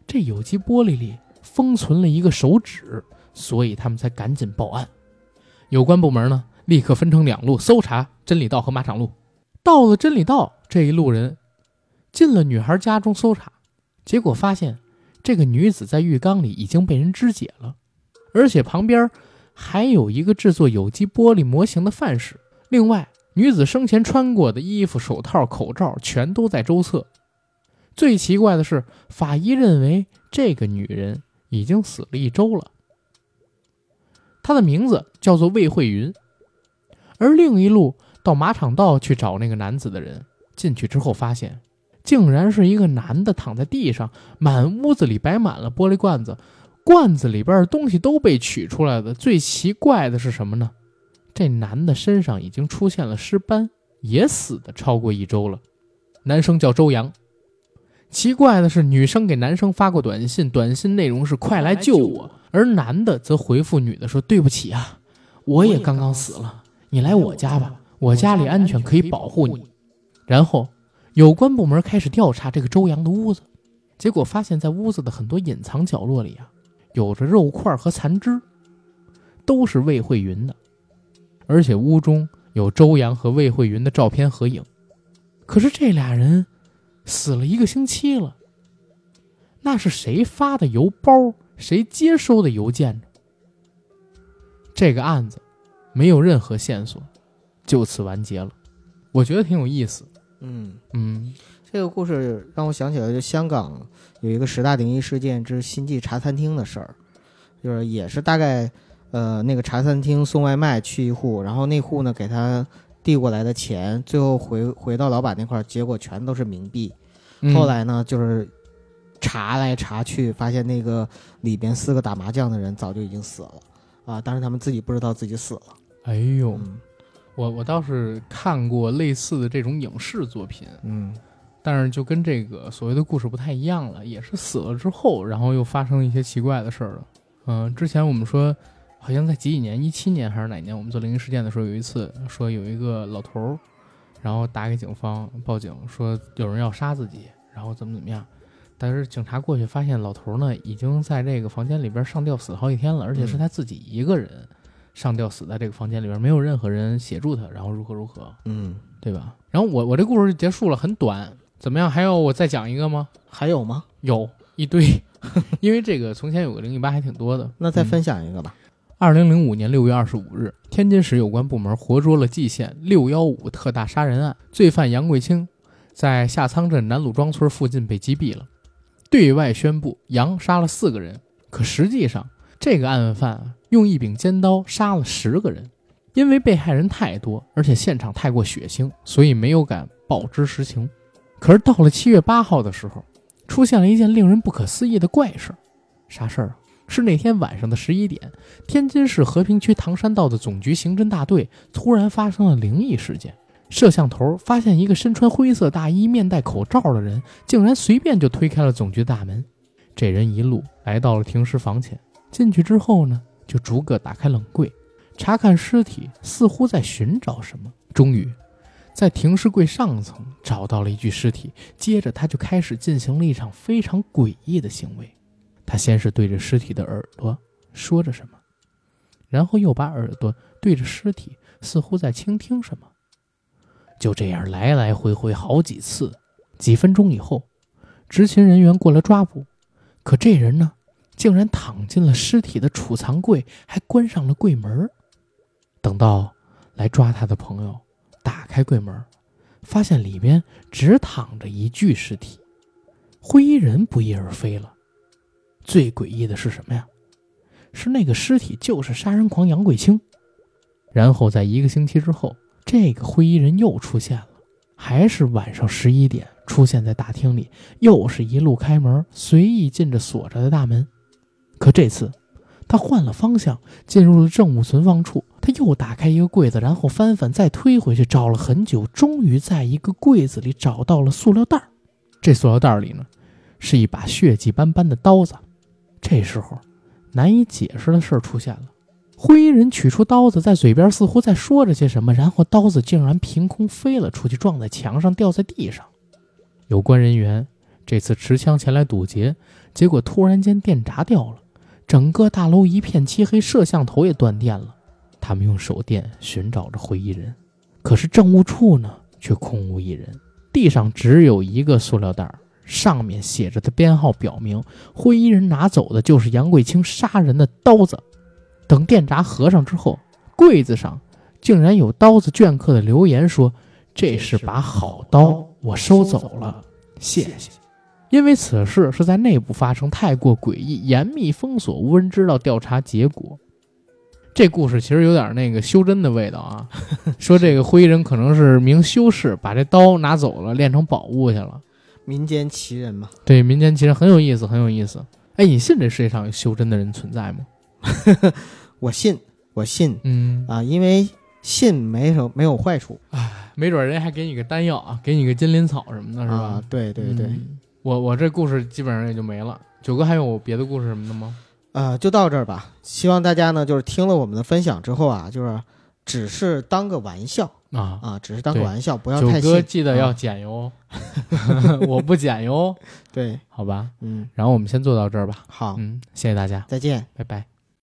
这有机玻璃里封存了一个手指，所以他们才赶紧报案。有关部门呢，立刻分成两路搜查真理道和马场路。到了真理道，这一路人进了女孩家中搜查，结果发现这个女子在浴缸里已经被人肢解了，而且旁边还有一个制作有机玻璃模型的范式。另外，女子生前穿过的衣服、手套、口罩全都在周侧。最奇怪的是，法医认为这个女人已经死了一周了。她的名字叫做魏慧云，而另一路到马场道去找那个男子的人，进去之后发现，竟然是一个男的躺在地上，满屋子里摆满了玻璃罐子，罐子里边的东西都被取出来了。最奇怪的是什么呢？这男的身上已经出现了尸斑，也死的超过一周了。男生叫周阳。奇怪的是，女生给男生发过短信，短信内容是“快来救我”，而男的则回复女的说：“对不起啊，我也刚刚死了，你来我家吧，我家里安全，可以保护你。”然后，有关部门开始调查这个周阳的屋子，结果发现，在屋子的很多隐藏角落里啊，有着肉块和残肢，都是魏慧云的，而且屋中有周阳和魏慧云的照片合影。可是这俩人死了一个星期了，那是谁发的邮包？谁接收的邮件？这个案子没有任何线索，就此完结了。我觉得挺有意思。嗯，嗯这个故事让我想起来就香港有一个十大灵异事件之星际茶餐厅的事儿，就是也是大概呃那个茶餐厅送外卖去一户，然后那户呢给他递过来的钱，最后回回到老板那块儿，结果全都是冥币。嗯后来呢，就是查来查去，发现那个里边四个打麻将的人早就已经死了啊，但是他们自己不知道自己死了。哎呦，嗯我我倒是看过类似的这种影视作品，嗯但是就跟这个所谓的故事不太一样了，也是死了之后，然后又发生一些奇怪的事儿了。嗯、之前我们说，好像在几几年，一七年还是哪年，我们做灵异事件的时候，有一次说有一个老头儿，然后打给警方报警说有人要杀自己，然后怎么怎么样。但是警察过去发现老头儿呢已经在这个房间里边上吊死了好几天了，而且是他自己一个人上吊死在这个房间里边，没有任何人协助他，然后如何如何。嗯，对吧？然后我我这故事就结束了，很短，怎么样？还要我再讲一个吗？还有吗？有一堆，*laughs* 因为这个从前有个零一八还挺多的。嗯那再分享一个吧。二零零五年六月二十五日，天津市有关部门活捉了蓟县六幺五特大杀人案，罪犯杨贵清在下仓镇南鲁庄村附近被击毙了。对外宣布杨杀了四个人，可实际上这个案犯啊用一柄尖刀杀了十个人。因为被害人太多，而且现场太过血腥，所以没有敢报知实情。可是到了七月八号的时候，出现了一件令人不可思议的怪事。啥事儿啊？是那天晚上的十一点，天津市和平区唐山道的总局刑侦大队突然发生了灵异事件。摄像头发现一个身穿灰色大衣、面戴口罩的人，竟然随便就推开了总局大门。这人一路来到了停尸房前，进去之后呢，就逐个打开冷柜，查看尸体，似乎在寻找什么。终于，在停尸柜上层找到了一具尸体，接着他就开始进行了一场非常诡异的行为。他先是对着尸体的耳朵说着什么，然后又把耳朵对着尸体，似乎在倾听什么。就这样来来回回好几次，几分钟以后，执勤人员过来抓捕，可这人呢，竟然躺进了尸体的储藏柜，还关上了柜门。等到来抓他的朋友打开柜门，发现里面只躺着一具尸体，灰衣人不翼而飞了。最诡异的是什么呀？是那个尸体就是杀人狂杨贵清。然后在一个星期之后，这个灰衣人又出现了，还是晚上十一点出现在大厅里，又是一路开门，随意进着锁着的大门。可这次，他换了方向，进入了证物存放处。他又打开一个柜子，然后翻翻，再推回去，找了很久，终于在一个柜子里找到了塑料袋儿。这塑料袋里呢，是一把血迹斑斑的刀子。这时候，难以解释的事儿出现了。灰衣人取出刀子，在嘴边似乎在说着些什么，然后刀子竟然凭空飞了出去，撞在墙上，掉在地上。有关人员这次持枪前来堵截，结果突然间电闸掉了，整个大楼一片漆黑，摄像头也断电了。他们用手电寻找着灰衣人，可是政务处呢却空无一人，地上只有一个塑料袋。上面写着的编号表明，灰衣人拿走的就是杨贵清杀人的刀子。等电闸合上之后，柜子上竟然有刀子镌刻的留言说：“这是把好刀，我收走了，谢谢。”因为此事是在内部发生，太过诡异，严密封锁，无人知道调查结果。这故事其实有点那个修真的味道啊，*laughs* 说这个灰衣人可能是名修士，把这刀拿走了，练成宝物去了。民间奇人嘛，对，民间奇人很有意思，很有意思。哎，你信这世界上有修真的人存在吗？*laughs* 我信，我信嗯，啊，因为信没有没有坏处，没准人还给你个丹药啊，给你个金鳞草什么的，是吧？啊，对对对，嗯我我这故事基本上也就没了。九哥还有别的故事什么的吗？呃，就到这儿吧。希望大家呢，就是听了我们的分享之后啊，就是只是当个玩笑啊，啊，只是当个玩笑，不要太九哥。记得要啊剪哟，*laughs* 我不剪哟，对，好吧。嗯，然后我们先做到这儿吧，好，嗯，谢谢大家，再见。拜拜。